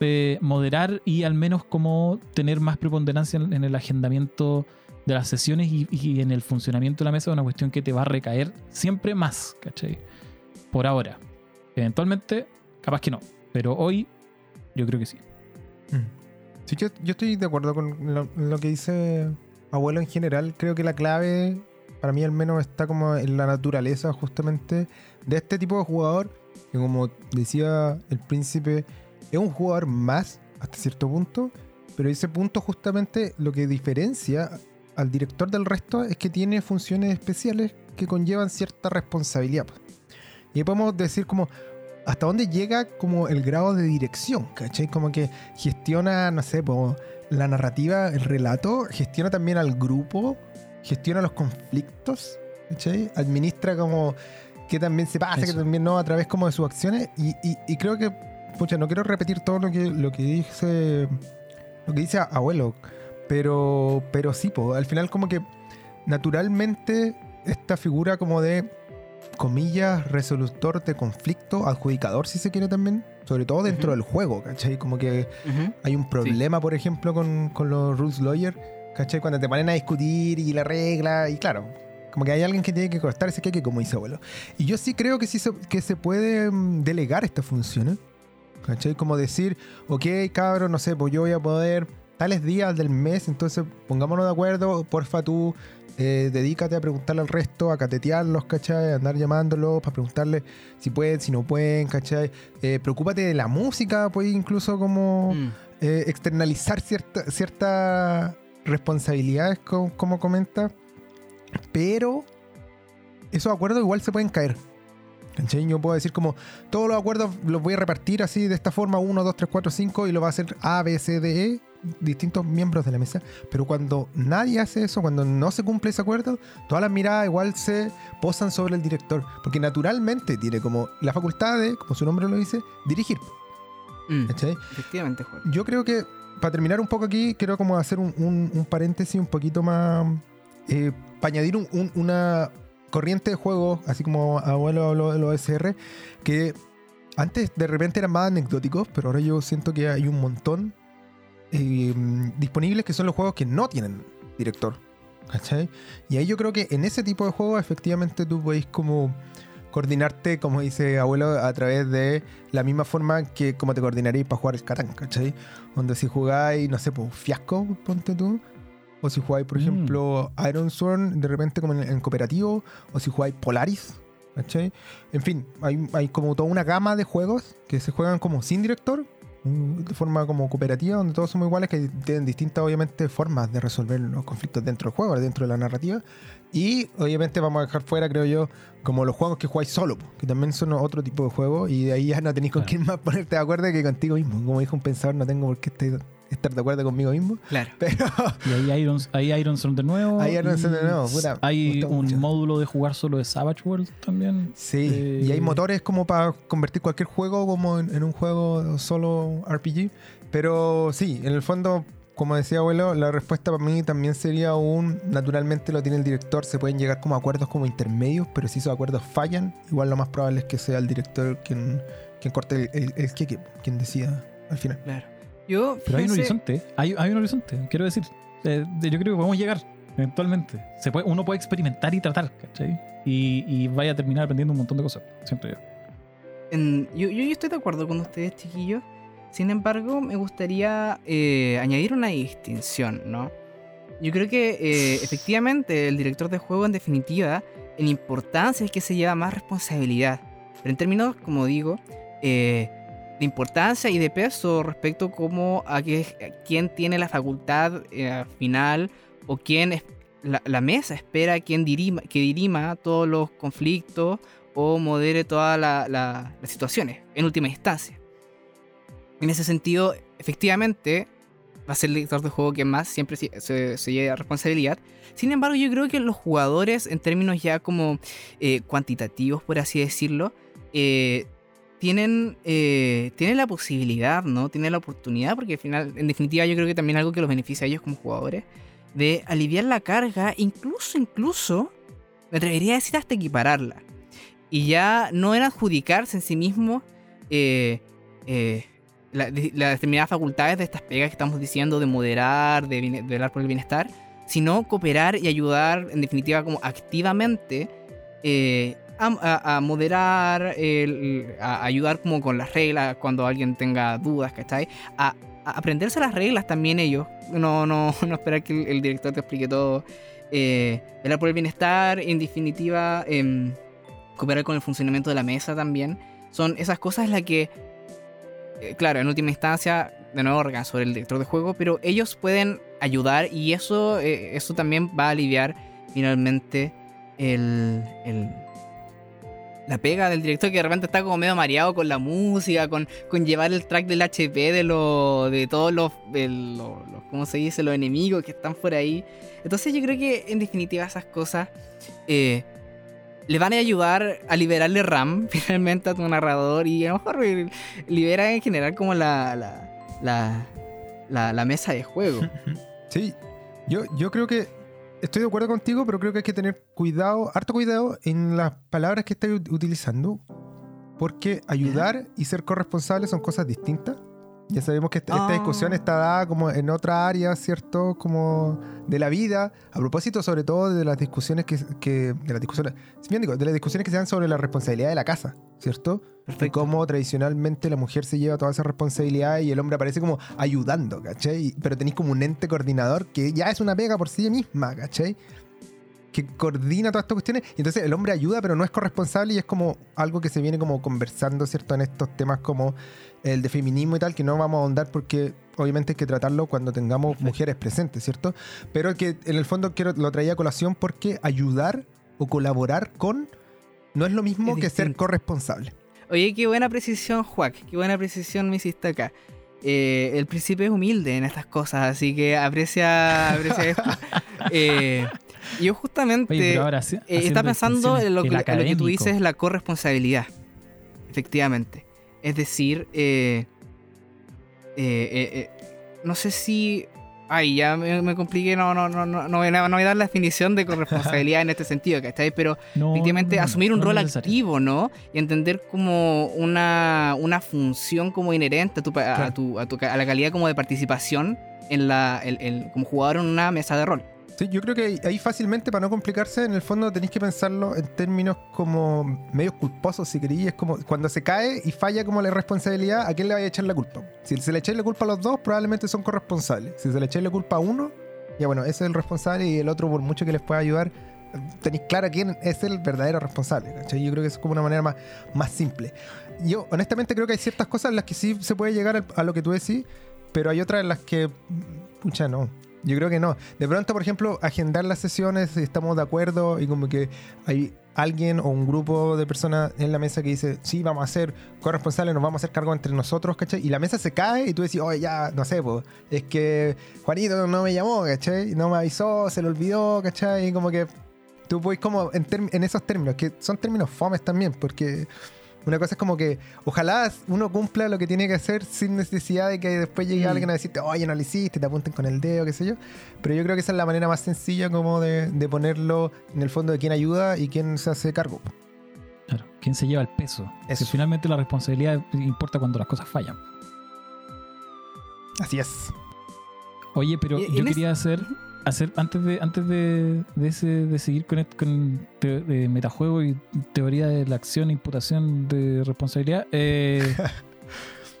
eh, moderar y al menos como tener más preponderancia en el agendamiento de las sesiones y, en el funcionamiento de la mesa es una cuestión que te va a recaer siempre más, ¿cachai? Por ahora. Eventualmente, capaz que no. Pero hoy, yo creo que sí. Mm. Sí, yo, yo estoy de acuerdo con lo, que dice abuelo en general. Creo que la clave, para mí al menos, está como en la naturaleza justamente de este tipo de jugador. Que como decía el príncipe, es un jugador más hasta cierto punto. Pero ese punto justamente lo que diferencia al director del resto es que tiene funciones especiales que conllevan cierta responsabilidad. Y podemos decir como hasta dónde llega como el grado de dirección, ¿cachai? Como que gestiona, no sé, la narrativa, el relato, gestiona también al grupo, gestiona los conflictos, ¿cachai? Administra como que también se pasa, que también no, a través como de sus acciones. Y, creo que, pucha, no quiero repetir todo lo que, lo que dice, lo que dice abuelo, pero, pero sí, al final como que naturalmente esta figura como de, comillas, resolutor de conflicto, adjudicador si se quiere también, sobre todo dentro del juego, ¿cachai? Como que hay un problema, por ejemplo, con, los rules lawyer, ¿cachai? Cuando te ponen a discutir y la regla, y claro, como que hay alguien que tiene que cortar ese que como dice abuelo. Y yo sí creo que sí se, que se puede mm, delegar estas funciones. ¿Cachai? Como decir, ok, cabrón, no sé, pues yo voy a poder tales días del mes, entonces pongámonos de acuerdo, porfa tú eh, dedícate a preguntarle al resto, a catetearlos, ¿cachai? A andar llamándolos para preguntarle si pueden, si no pueden, ¿cachai? Eh, preocúpate de la música, pues incluso como mm. eh, externalizar ciertas cierta responsabilidades, como, como comenta, pero esos acuerdos igual se pueden caer. ¿Cachai? Yo puedo decir como todos los acuerdos los voy a repartir así de esta forma, 1, 2, 3, 4, 5 y lo va a hacer A, B, C, D, E distintos miembros de la mesa, pero cuando nadie hace eso, cuando no se cumple ese acuerdo, todas las miradas igual se posan sobre el director, porque naturalmente tiene como la facultad de, como su nombre lo dice, dirigir. Mm, efectivamente, Juan. Yo creo que, para terminar un poco aquí, quiero como hacer un, paréntesis un poquito más, eh, para añadir una corriente de juego, así como abuelo habló del OSR, que antes de repente eran más anecdóticos, pero ahora yo siento que hay un montón eh, disponibles que son los juegos que no tienen director. ¿cachai? Y ahí yo creo que en ese tipo de juegos efectivamente tú podéis como coordinarte, como dice abuelo, a través de la misma forma que como te coordinaréis para jugar el Catán, ¿cachai? Donde si jugáis, no sé, pues fiasco, ponte tú. O si jugáis, por Mm. ejemplo, Iron Sword, de repente como en, en cooperativo. O si jugáis Polaris, ¿cachai? En fin, hay, hay como toda una gama de juegos que se juegan como sin director, de forma como cooperativa, donde todos somos iguales, que tienen distintas, obviamente, formas de resolver los conflictos dentro del juego, dentro de la narrativa. Y obviamente vamos a dejar fuera, creo yo, como los juegos que jugáis solo, que también son otro tipo de juegos, y de ahí ya no tenéis con Claro. quién más ponerte de acuerdo que contigo mismo. Como dijo un pensador, no tengo por qué estar- estar de acuerdo conmigo mismo, Claro. pero Y ahí Iron, ahí Iron Son de nuevo. Ahí Iron Son de nuevo, puta, Hay un mucho. módulo de jugar solo de Savage World también. sí, Eh, y hay motores como para convertir cualquier juego como en, en un juego solo RPG, pero sí, en el fondo... Como decía abuelo, la respuesta para mí también sería un, naturalmente lo tiene el director, se pueden llegar como a acuerdos como intermedios, pero si esos acuerdos fallan, igual lo más probable es que sea el director quien, quien corte el, el, quien decida al final. Claro. Yo, Pero hay un horizonte. Hay, hay un horizonte, quiero decir. Eh, yo creo que podemos llegar eventualmente. Se puede, uno puede experimentar y tratar, ¿cachai? Y, y vaya a terminar aprendiendo un montón de cosas. Siento yo. En- yo, yo, yo estoy de acuerdo con ustedes, chiquillos. Sin embargo, me gustaría eh, añadir una distinción, ¿no? Yo creo que eh, efectivamente el director de juego, en definitiva, en importancia es que se lleva más responsabilidad. Pero en términos, como digo, eh, de importancia y de peso respecto como a, que, a quién tiene la facultad eh, final o quién es, la, mesa espera quien dirima, que dirima todos los conflictos o modere todas la- la- las situaciones, en última instancia. En ese sentido, efectivamente, va a ser el director de juego que más siempre se, se, se lleva responsabilidad. Sin embargo, yo creo que los jugadores, en términos ya como eh, cuantitativos, por así decirlo, eh, tienen, eh, tienen la posibilidad, ¿no? Tienen la oportunidad, porque al final, en definitiva, yo creo que también algo que los beneficia a ellos como jugadores, de aliviar la carga, incluso, incluso, me atrevería a decir hasta equipararla. Y ya no en adjudicarse en sí mismo eh, eh, las determinadas facultades de estas pegas que estamos diciendo, de moderar, de, de velar por el bienestar, sino cooperar y ayudar, en definitiva, como activamente eh, a, moderar, el- a ayudar como con las reglas cuando alguien tenga dudas, ¿cachai? A, a aprenderse las reglas también ellos, no, no, no esperar que el, director te explique todo. Eh, velar por el bienestar, en definitiva, em, cooperar con el funcionamiento de la mesa también. Son esas cosas las que, eh, claro, en última instancia, de nuevo recaen sobre el director de juego, pero ellos pueden ayudar y eso, eh, eso también va a aliviar finalmente el- la pega del director que de repente está como medio mareado con la música, con, con llevar el track del HP de, lo, de todos los, lo- ¿cómo se dice? Los enemigos que están por ahí. Entonces yo creo que en definitiva esas cosas eh, le van a ayudar a liberarle RAM finalmente a tu narrador y a lo mejor libera en general como la, la, la, la- la mesa de juego. Sí, yo, yo creo que estoy de acuerdo contigo, pero creo que hay que tener cuidado, harto cuidado en las palabras que estáis ut- utilizando, porque ayudar y ser corresponsable son cosas distintas. Ya sabemos que esta, esta Ah. discusión está dada como en otra área, ¿cierto? Como de la vida. A propósito, sobre todo, de las discusiones que... que- de las discusiones, digo, de las discusiones que se dan sobre la responsabilidad de la casa, ¿cierto? Y cómo tradicionalmente la mujer se lleva toda esa responsabilidad y el hombre aparece como ayudando, ¿cachai? Pero tenéis como un ente coordinador que ya es una pega por sí misma, ¿cachai? Que coordina todas estas cuestiones. Y entonces el hombre ayuda, pero no es corresponsable y es como algo que se viene como conversando, ¿cierto? En estos temas como el de feminismo y tal, que no vamos a ahondar porque obviamente hay que tratarlo cuando tengamos Perfecto. mujeres presentes, ¿cierto? Pero que en el fondo quiero, lo traía a colación porque ayudar o colaborar con no es lo mismo Es que ser corresponsable. Oye, qué buena precisión, Juac. Qué buena precisión me hiciste acá. Eh, el príncipe es humilde en estas cosas, así que aprecia, aprecia esto. Eh, yo justamente Oye, ahora eh, está pensando en lo, que, en lo que tú dices, la corresponsabilidad. Efectivamente. Es decir, eh, eh, eh, eh, no sé si... Ay, ya me, me compliqué, no, no, no, no, no, voy a- no voy a dar la definición de corresponsabilidad en este sentido, ¿cachai? Pero No, efectivamente no, asumir un no rol activo, ¿no? Y entender como una, una función como inherente a, tu, a, tu, a, tu a la calidad como de participación en la, el- el- como jugador en una mesa de rol. Sí, yo creo que ahí fácilmente, para no complicarse, en el fondo tenéis que pensarlo en términos como medios culposos, si queréis. Es como cuando se cae y falla como la responsabilidad, ¿a quién le vaya a echar la culpa? Si se le echáis la culpa a los dos, probablemente son corresponsables. Si se le echáis la culpa a uno, ya bueno, ese es el responsable y el otro, por mucho que les pueda ayudar, tenéis claro quién es el verdadero responsable. Yo creo que es como una manera más, más simple. Yo, honestamente, creo que hay ciertas cosas en las que sí se puede llegar a lo que tú decís, pero hay otras en las que, pucha, no. Yo creo que no. De pronto, por ejemplo, agendar las sesiones, si estamos de acuerdo y como que hay alguien o un grupo de personas en la mesa que dice, sí, vamos a ser corresponsables, nos vamos a hacer cargo entre nosotros, ¿cachai? Y la mesa se cae y tú decís, oye, ya, no sé, pues, es que Juanito no me llamó, ¿cachai? No me avisó, se lo olvidó, ¿cachai? Y como que tú puedes como en esos términos, que son términos fomes también, porque una cosa es como que ojalá uno cumpla lo que tiene que hacer sin necesidad de que después llegue mm. alguien a decirte, oye, no lo hiciste, te apunten con el dedo, qué sé yo. Pero yo creo que esa es la manera más sencilla como de, ponerlo en el fondo de quién ayuda y quién se hace cargo. Claro, quién se lleva el peso. Que finalmente la responsabilidad importa cuando las cosas fallan. Así es. Oye, pero yo quería hacer hacer antes de antes de, de, seguir con, con de metajuego y teoría de la acción e imputación de responsabilidad eh,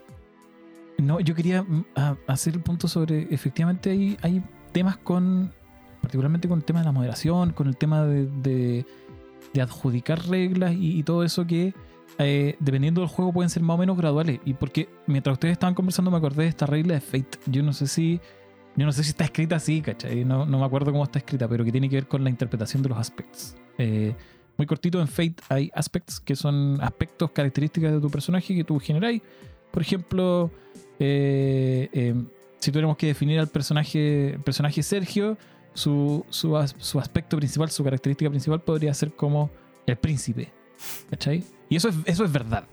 no yo quería mm, hacer el punto sobre efectivamente hay, hay temas con particularmente con el tema de la moderación con el tema de, de adjudicar reglas y, todo eso que eh, dependiendo del juego pueden ser más o menos graduales. Y porque mientras ustedes estaban conversando me acordé de esta regla de Fate. Yo no sé si yo no sé si está escrita así, ¿cachai? No, no me acuerdo cómo está escrita, pero que tiene que ver con la interpretación de los aspectos. Eh, muy cortito, en Fate hay aspects que son aspectos, características de tu personaje que tú generáis. Por ejemplo, eh, eh, si tuviéramos que definir al personaje, personaje Sergio, su, su, su, aspecto principal, su característica principal podría ser como el príncipe. ¿Cachai? Y eso es, eso es verdad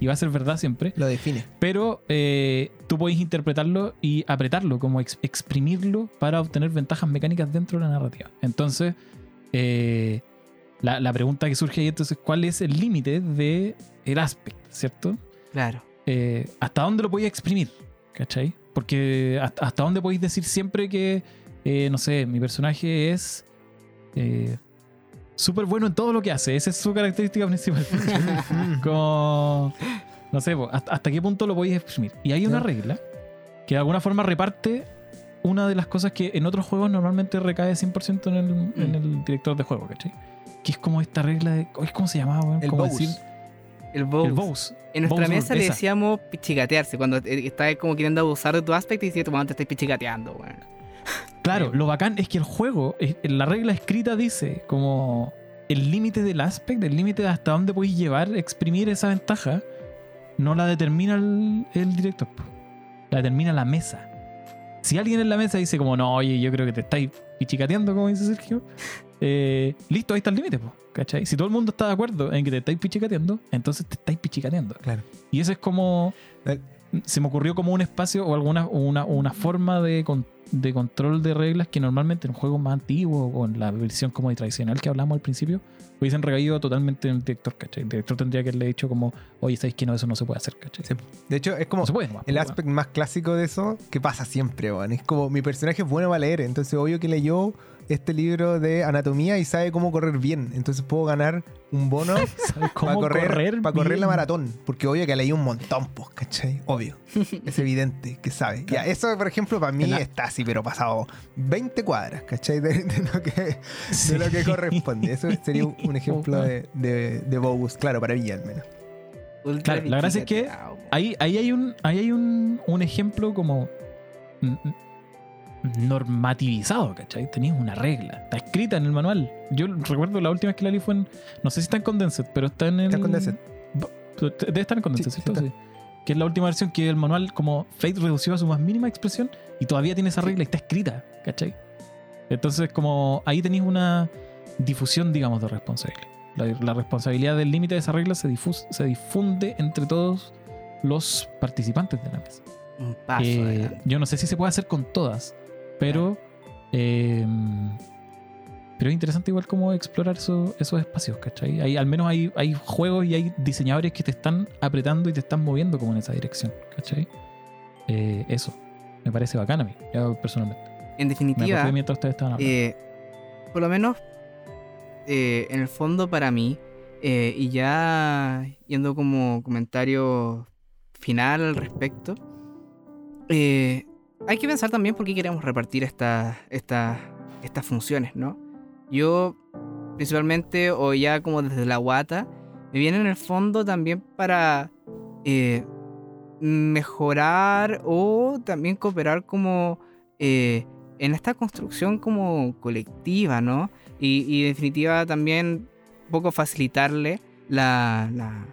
y va a ser verdad siempre. Lo define. Pero eh, tú podéis interpretarlo y apretarlo, como exprimirlo para obtener ventajas mecánicas dentro de la narrativa. Entonces, eh, la, pregunta que surge ahí entonces, ¿cuál es el límite del el aspecto, cierto? Claro. Eh, ¿Hasta dónde lo podéis exprimir? ¿Cachai? Porque hasta, dónde podéis decir siempre que, no sé, mi personaje es súper bueno en todo lo que hace. Esa es su característica principal. Como. No sé, hasta, qué punto lo podéis exprimir. Y hay una regla que de alguna forma reparte una de las cosas que en otros juegos normalmente recae 100% en el, en mm. el director de juego, ¿cachai? Que es como esta regla de. ¿Cómo se llamaba, El Decir? El bows. En nuestra mesa le decíamos pichigatearse. Cuando estás como queriendo abusar de tu aspecto y dices, tu te estás pichigateando, weón. Claro, lo bacán es que el juego, la regla escrita dice como el límite del aspect, el límite de hasta dónde podéis llevar, exprimir esa ventaja, no la determina el, director, la determina la mesa. Si alguien en la mesa dice como, no, oye, yo creo que te estáis pichicateando, como dice Sergio, eh, listo, ahí está el límite, ¿cachai? Si todo el mundo está de acuerdo en que te estáis pichicateando, entonces te estáis pichicateando. Claro. Y eso es como... Se me ocurrió como un espacio o alguna una, una forma de, de control de reglas que normalmente en juegos más antiguos o en la versión como tradicional que hablamos al principio hubiesen recaído totalmente en el director, ¿cachai? El director tendría que haberle dicho como, oye, ¿sabéis que no, eso no se puede hacer, ¿cachai? De hecho, es como el aspecto más clásico de eso que pasa siempre, man. Es como mi personaje es bueno para leer, entonces obvio que leyó este libro de anatomía y sabe cómo correr bien. Entonces puedo ganar un bono para correr, para correr la maratón. Porque obvio que leí un montón, pues, ¿cachai? Obvio. es evidente que sabe. Ya, eso, por ejemplo, para mí está así, pero pasado 20 cuadras, ¿cachai? De, lo, que, lo que corresponde. Eso sería un, ejemplo de, de, de Bogus, claro, para mí al menos. Claro, la gracia es que ahí, ahí hay un, ahí hay un, un ejemplo como normativizado, ¿cachai? Tenías una regla, está escrita en el manual. Yo recuerdo la última vez que la leí fue en, no sé si está en Condensed, pero está en el... Está en Condensed. Debe estar en Condensed, sí, Que es la última versión que el manual como Fate redució a su más mínima expresión y todavía tiene esa regla y está escrita, ¿cachai? Entonces como ahí tenéis una difusión, digamos, de responsabilidad. La, responsabilidad del límite de esa regla se, se difunde entre todos los participantes de la mesa. Un paso eh, yo no sé si se puede hacer con todas, pero. Em, pero es interesante igual como explorar esos espacios, ¿cachai? Hay, al menos hay, hay juegos y hay diseñadores que te están apretando y te están moviendo como en esa dirección, ¿cachai? Eh, eso, me parece bacán a mí, personalmente. en definitiva, eh, por lo menos eh, en el fondo para mí, eh, y ya yendo como comentario final al respecto, hay que pensar también por qué queremos repartir estas estas funciones, ¿no? Yo, principalmente, o ya como desde la guata, me viene en el fondo también para mejorar o también cooperar como eh, en esta construcción como colectiva, ¿no? Y, definitiva también un poco facilitarle la, la,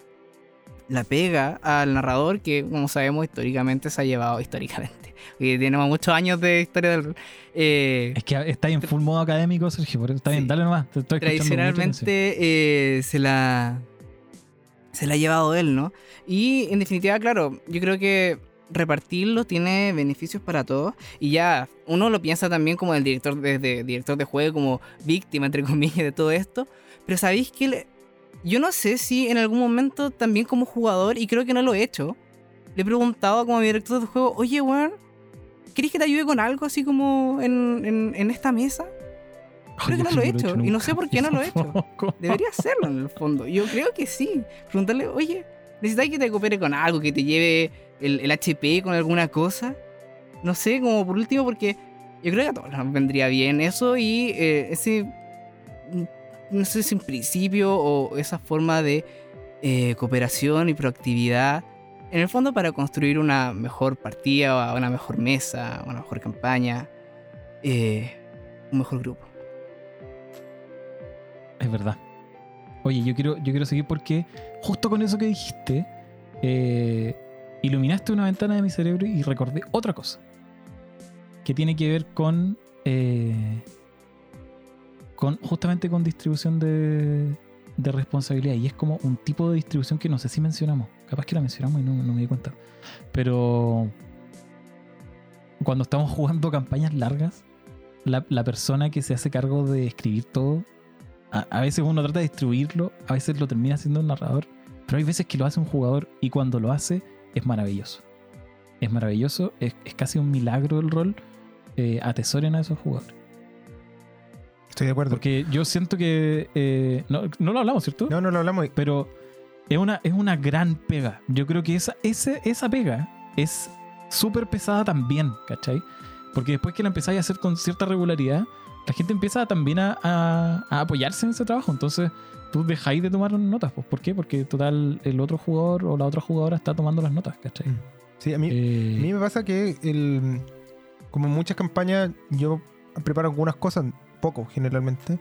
pega al narrador que, como sabemos, históricamente se ha llevado históricamente. Y tenemos muchos años de historia del... Eh, es que está en full modo académico, Sergio, por eso está bien, dale nomás. tradicionalmente eh, se la se la ha llevado él, ¿no? Y en definitiva, claro, yo creo que repartirlo tiene beneficios para todos y ya uno lo piensa también como el director de, director de juego como víctima entre comillas de todo esto pero sabéis que yo no sé si en algún momento también como jugador y creo que no lo he hecho le he preguntado como director de juego oye weón ¿querés que te ayude con algo así como en, en, esta mesa? Creo que no lo he hecho, y no sé por qué no lo he hecho. Debería hacerlo en el fondo. Yo creo que sí. Preguntarle, oye, ¿necesitas que te coopere con algo, que te lleve el, HP con alguna cosa? No sé, como por último, porque yo creo que a todos nos vendría bien eso y eh, ese, no sé si en principio o esa forma de eh, cooperación y proactividad, en el fondo para construir una mejor partida, una mejor mesa, una mejor campaña, eh, un mejor grupo. Es verdad. Oye, yo quiero, yo quiero seguir porque justo con eso que dijiste, eh, iluminaste una ventana de mi cerebro y recordé otra cosa. Que tiene que ver con. Eh, con justamente con distribución de, de responsabilidad. Y es como un tipo de distribución que no sé si mencionamos. Capaz que la mencionamos y no, me di cuenta. Pero cuando estamos jugando campañas largas, la, la, persona que se hace cargo de escribir todo a, veces uno trata de distribuirlo, a veces lo termina haciendo un narrador, pero hay veces que lo hace un jugador y cuando lo hace es maravilloso. Es maravilloso, es, casi un milagro el rol. Eh, atesoren a esos jugadores. Estoy de acuerdo. Porque yo siento que. Eh, no, lo hablamos, ¿cierto? No, no lo hablamos. Pero es una, es una gran pega. Yo creo que esa, ese, esa pega es súper pesada también, ¿cachai? Porque después que la empezáis a hacer con cierta regularidad, la gente empieza también a, apoyarse en ese trabajo. Entonces, tú dejáis de tomar notas. Pues, ¿Por qué? Porque total, el otro jugador o la otra jugadora está tomando las notas, ¿cachai? Mm. Sí, a mí, a mí me pasa que el, como en muchas campañas, yo preparo algunas cosas, poco generalmente,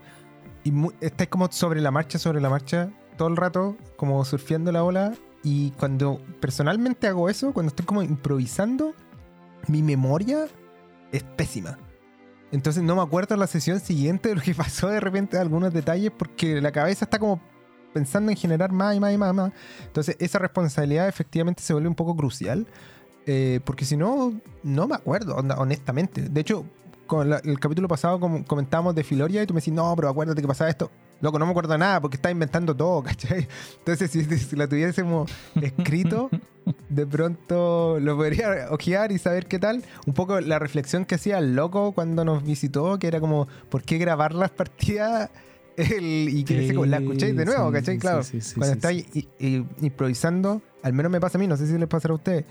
y estáis como sobre la marcha, sobre la marcha, todo el rato, como surfeando la ola. Y cuando personalmente hago eso, cuando estoy como improvisando, mi memoria es pésima. Entonces no me acuerdo la sesión siguiente de lo que pasó de repente, algunos detalles, porque la cabeza está como pensando en generar más y más y más. más. Entonces esa responsabilidad efectivamente se vuelve un poco crucial, eh, porque si no, no me acuerdo, honestamente. De hecho, con el capítulo pasado comentábamos de Filoria y tú me decís, no, pero acuérdate que pasaba esto. Loco, no me acuerdo nada porque está inventando todo, ¿cachai? Entonces, si, si la tuviésemos escrito, de pronto lo podría ojear y saber qué tal. Un poco la reflexión que hacía el loco cuando nos visitó, que era como, ¿por qué grabar las partidas? y que la escuchéis de nuevo, ¿cachai? Claro, cuando estáis improvisando, al menos me pasa a mí, no sé si les pasará a ustedes,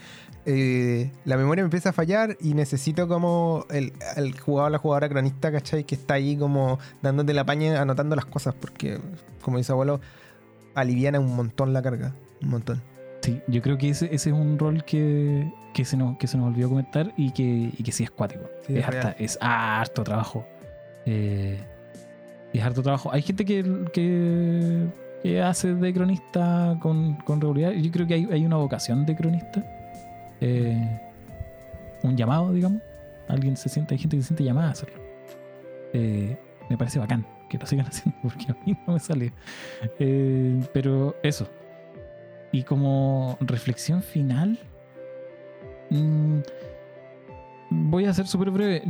eh, la memoria me empieza a fallar y necesito como el, el jugador la jugadora cronista, ¿cachai? Que está ahí como dándote la paña, anotando las cosas, porque, como dice abuelo, aliviana un montón la carga, un montón. Sí, yo creo que ese, ese es un rol que, que, se nos, que se nos olvidó comentar y que, y que sí es cuático. es, es, harto trabajo. Eh, es harto trabajo. Hay gente que, que, hace de cronista con, con, regularidad. Yo creo que hay, hay una vocación de cronista. Eh, un llamado, digamos. Alguien se siente, hay gente que se siente llamada a hacerlo. Eh, me parece bacán que lo sigan haciendo porque a mí no me sale. pero eso, y como reflexión final, mm, voy a ser súper breve,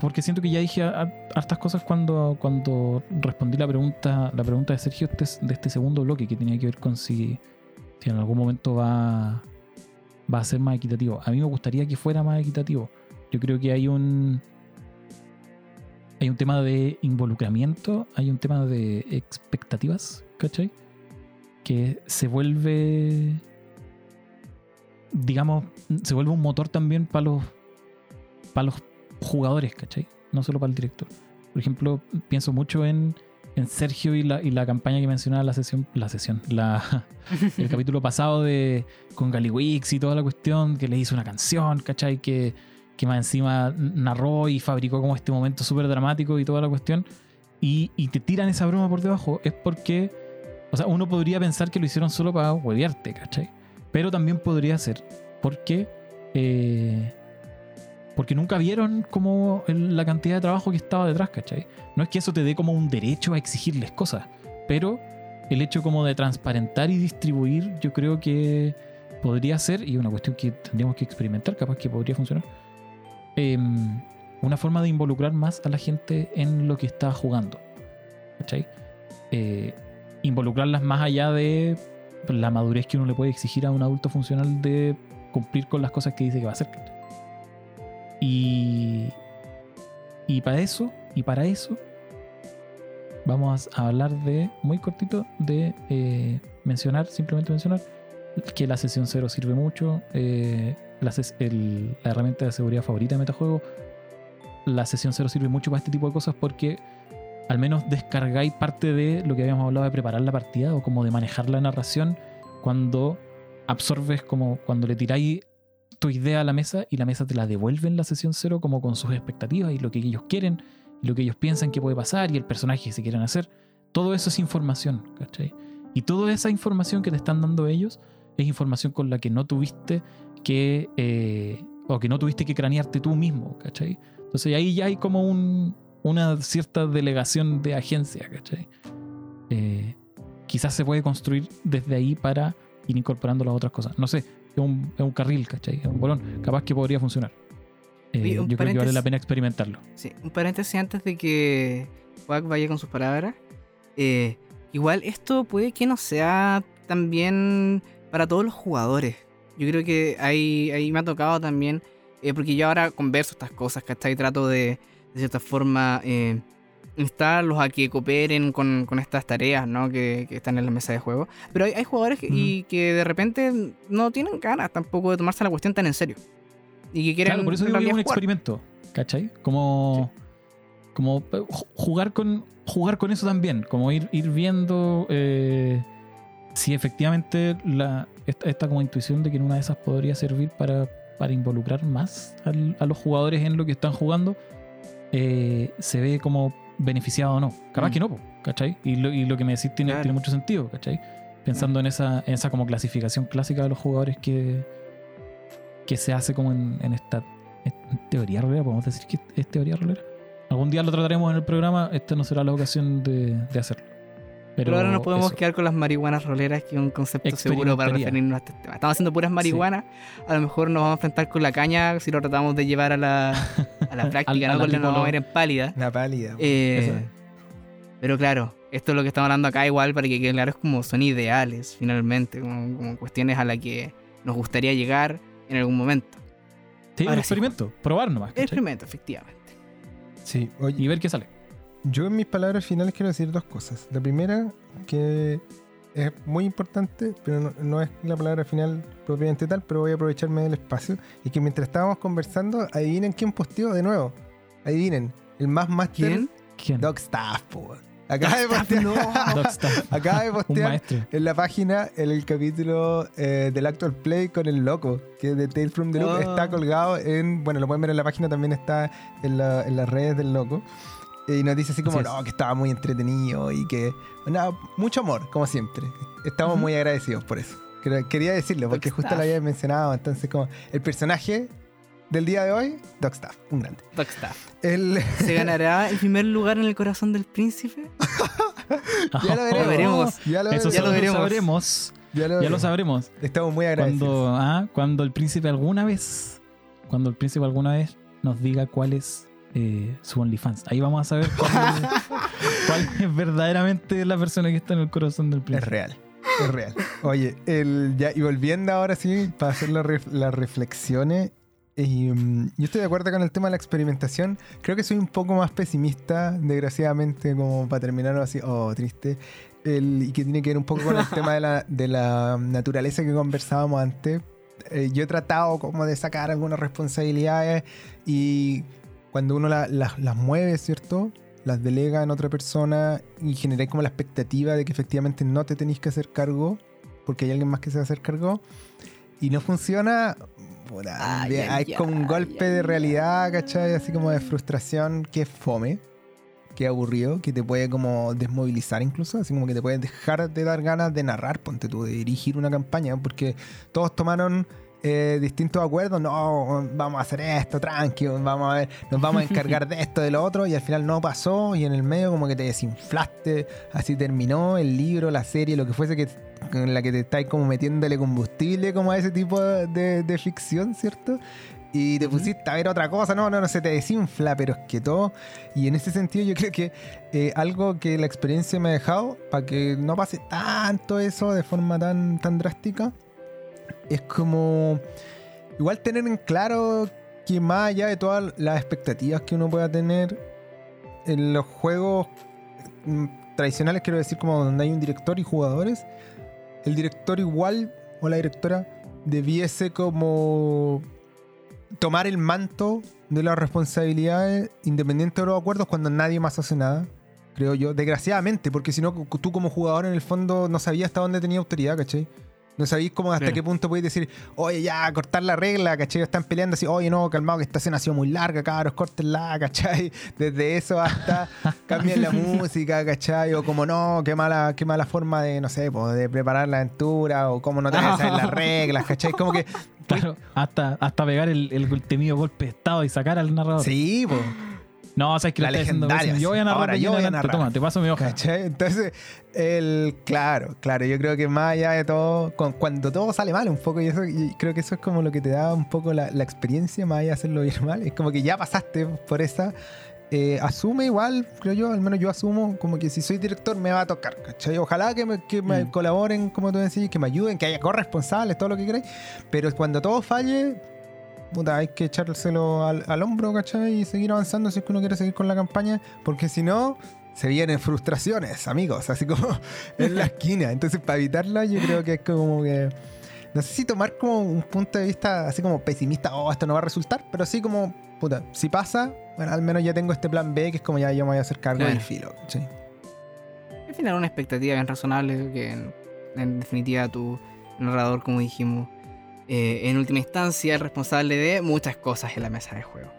porque siento que ya dije hartas cosas cuando, cuando respondí la pregunta, la pregunta de Sergio este de este segundo bloque, que tenía que ver con si, en algún momento va, va a ser más equitativo. A mí me gustaría que fuera más equitativo. Yo creo que hay un hay un tema de involucramiento, hay un tema de expectativas, ¿cachai? Que se vuelve, digamos, se vuelve un motor también para los, para los jugadores, ¿cachai? No solo para el director. Por ejemplo, pienso mucho en, en Sergio y la, y la campaña que mencionaba la sesión, la sesión, la, el capítulo pasado de con Galiwix y toda la cuestión, que le hizo una canción, ¿cachai? Que que más encima narró y fabricó como este momento súper dramático y toda la cuestión, y, te tiran esa broma por debajo, es porque, o sea, uno podría pensar que lo hicieron solo para huevearte, ¿cachai? Pero también podría ser porque, eh, porque nunca vieron como la cantidad de trabajo que estaba detrás, ¿cachai? No es que eso te dé como un derecho a exigirles cosas, pero el hecho como de transparentar y distribuir, yo creo que podría ser, y una cuestión que tendríamos que experimentar, capaz que podría funcionar, Em, una forma de involucrar más a la gente en lo que está jugando. ¿Cachai? Eh, involucrarlas más allá de la madurez que uno le puede exigir a un adulto funcional de cumplir con las cosas que dice que va a hacer. Y, y para eso, y para eso, vamos a hablar de, muy cortito, de eh, mencionar, simplemente mencionar, que la sesión cero sirve mucho. Eh, la, la herramienta de seguridad favorita de Metajuego, la sesión 0 sirve mucho para este tipo de cosas porque al menos descargáis parte de lo que habíamos hablado de preparar la partida o como de manejar la narración cuando absorbes como cuando le tiráis tu idea a la mesa y la mesa te la devuelve en la sesión 0 como con sus expectativas y lo que ellos quieren y lo que ellos piensan que puede pasar y el personaje que se quieren hacer. Todo eso es información, ¿cachai? Y toda esa información que te están dando ellos es información con la que no tuviste que, eh, o que no tuviste que cranearte tú mismo, ¿cachai? Entonces ahí ya hay como un, una cierta delegación de agencia, ¿cachai? Eh, quizás se puede construir desde ahí para ir incorporando las otras cosas. No sé, es un, es un carril, ¿cachai? Es un bolón. Capaz que podría funcionar. Eh, yo creo que vale la pena experimentarlo. Sí, un paréntesis antes de que Wack vaya con sus palabras. igual esto puede que no sea también para todos los jugadores. Yo creo que ahí, ahí me ha tocado también, eh, porque yo ahora converso estas cosas, ¿cachai? Trato de, de cierta forma, eh, instarlos a que cooperen con, con estas tareas, ¿no? Que, que, están en la mesa de juego. Pero hay, hay jugadores que, y que de repente no tienen ganas tampoco de tomarse la cuestión tan en serio. Y que quieren... Claro, por eso digo que es un experimento, ¿cachai? Como... Como eh, jugar con, jugar con eso también, como ir, ir viendo eh, si efectivamente la, esta, como intuición de que en una de esas podría servir para, para involucrar más a los jugadores en lo que están jugando, eh, se ve como beneficiado o no. Capaz mm. que no, ¿cachai? Y lo, y lo, que me decís tiene, tiene mucho sentido, ¿cachai? Pensando en, esa, en esa como clasificación clásica de los jugadores que, que se hace como en, esta teoría rolera, podemos decir que es teoría rolera. Algún día lo trataremos en el programa, esta no será la ocasión de, de hacerlo. Pero, ahora nos podemos quedar con las marihuanas roleras, que es un concepto seguro para referirnos a este tema. Estamos haciendo puras marihuanas, a lo mejor nos vamos a enfrentar con la caña si lo tratamos de llevar a la, a la práctica, ¿no? Con la vamos a ver en pálida. La pálida. Eh, pero claro, esto es lo que estamos hablando acá igual para que quede claro, es como son ideales finalmente, como, cuestiones a las que nos gustaría llegar en algún momento. Sí, un experimento, probar nomás. Experimento, efectivamente. Sí, y ver qué sale. Yo en mis palabras finales quiero decir dos cosas. La primera, que es muy importante, pero no, es la palabra final propiamente tal, pero voy a aprovecharme del espacio. Y que mientras estábamos conversando, adivinen quién posteó de nuevo. Adivinen, el más máster. ¿Quién? ¿Quién? Staff, Acaba de postear, no. acaba de postear en la página el, capítulo eh, del Actual Play con el loco, que es de Tales from the Loop. Está colgado en. Bueno, lo pueden ver en la página, también está en, en las redes del loco. Y nos dice así como, no, que estaba muy entretenido y que. Nada, mucho amor, como siempre. Estamos muy agradecidos por eso. Quería decirlo, porque justo lo había mencionado. Entonces, como, el personaje del día de hoy, Dogstaff, un grande. Dogstaff. ¿Se ganará el primer lugar en el corazón del príncipe? ya lo veremos. Ya lo, Eso ya lo veremos. Ya lo, sabremos. Estamos muy agradecidos. Cuando, ah, cuando el príncipe alguna vez, cuando el príncipe alguna vez nos diga cuál es eh, su OnlyFans. Ahí vamos a saber cuál es, verdaderamente la persona que está en el corazón del príncipe. Es real. Es real. Oye, el, ya, y volviendo ahora sí, para hacer las reflexiones, Y, mm, yo estoy de acuerdo con el tema de la experimentación. Creo que soy un poco más pesimista, desgraciadamente, como para terminar así, oh, triste. El- y que tiene que ver un poco con el tema de la, de la naturaleza que conversábamos antes. Eh, yo he tratado como de sacar algunas responsabilidades y cuando uno la- las- las mueve, ¿cierto? Las delega en otra persona y generáis como la expectativa de que efectivamente no te tenéis que hacer cargo porque hay alguien más que se va a hacer cargo y no funciona, puta, Ay, hay como un golpe de realidad, ¿cachai? Así como de frustración que es fome, que es aburrido, que te puede como desmovilizar incluso, así como que te puede dejar de dar ganas de narrar, ponte tú, de dirigir una campaña, porque todos tomaron eh, distintos acuerdos, no, vamos a hacer esto, tranqui, vamos a ver, nos vamos a encargar de esto, de lo otro, y al final no pasó, y en el medio como que te desinflaste, así terminó el libro, la serie, lo que fuese que en la que te estáis como metiéndole combustible como a ese tipo de, de ficción, ¿cierto? Y te pusiste a ver otra cosa, no, no, no, se te desinfla, pero es que todo, y en ese sentido yo creo que eh, algo que la experiencia me ha dejado, para que no pase tanto eso de forma tan, tan drástica, es como igual tener en claro que más allá de todas las expectativas que uno pueda tener en los juegos mm, tradicionales, quiero decir, como donde hay un director y jugadores, el director igual o la directora debiese como tomar el manto de las responsabilidades independiente de los acuerdos cuando nadie más hace nada. Creo yo, desgraciadamente, porque si no, tú como jugador en el fondo no sabías hasta dónde tenía autoridad, ¿cachai? No sabéis cómo hasta qué punto podéis decir, oye, ya, cortar la regla, ¿cachai? Están peleando así, oye, no, calmado, que esta escena ha sido muy larga, cabros, córtenla, ¿cachai? Desde eso hasta cambian la música, ¿cachai? O como no, qué mala, qué mala forma de, no sé, pues, de preparar la aventura, o cómo no te a saber las reglas, ¿cachai? Como que, Claro, hasta, hasta pegar el, el temido golpe de estado y sacar al narrador. sí, pues. No, o sea, es que La legendaria, Yo voy a narrar Ahora yo voy a narrar. Toma, te paso mi hoja. ¿Cachai? Entonces, el, claro, claro, yo creo que más allá de todo, cu- cuando todo sale mal un poco, y eso, y creo que eso es como lo que te da un poco la, la experiencia, más allá de hacerlo bien mal, es como que ya pasaste por esa, eh, asume igual, creo yo, al menos yo asumo, como que si soy director me va a tocar, ¿cachai? Ojalá que me, que me Mm. colaboren, como tú decís, que me ayuden, que haya corresponsables, todo lo que queráis, pero cuando todo falle, puta, hay que echárselo al, al hombro, ¿cachai? Y seguir avanzando si es que uno quiere seguir con la campaña, porque si no, se vienen frustraciones, amigos, así como en la esquina. Entonces, para evitarla, yo creo que es como que. No sé si tomar como un punto de vista así como pesimista, oh, esto no va a resultar, pero sí como, puta, si pasa, bueno, al menos ya tengo este plan B, que es como ya yo me voy a hacer cargo Claro. del filo, ¿cachai? Al final una expectativa bien razonable que en, en definitiva tu narrador, como dijimos, eh, en última instancia es responsable de muchas cosas en la mesa de juego.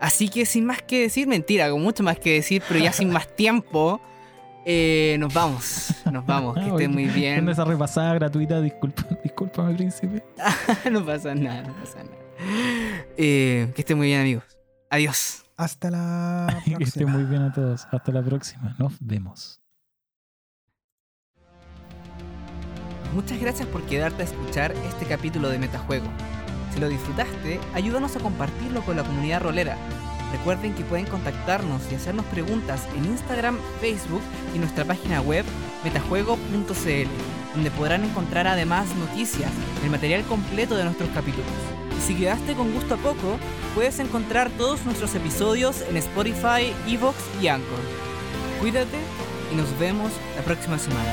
Así que sin más que decir, mentira, con mucho más que decir, pero ya sin más tiempo, eh, nos vamos, nos vamos, que Ah, estén muy bien. esa repasada gratuita, disculpa, discúlpame, príncipe. no pasa nada, no pasa nada. Eh, que estén muy bien amigos. Adiós. Hasta la que estén próxima. muy bien a todos. Hasta la próxima. Nos vemos. Muchas gracias por quedarte a escuchar este capítulo de Metajuego. Si lo disfrutaste, ayúdanos a compartirlo con la comunidad rolera. Recuerden que pueden contactarnos y hacernos preguntas en Instagram, Facebook y nuestra página web metajuego.cl, donde podrán encontrar además noticias, el material completo de nuestros capítulos. Si quedaste con gusto a poco, puedes encontrar todos nuestros episodios en Spotify, Evox y Anchor. Cuídate y nos vemos la próxima semana.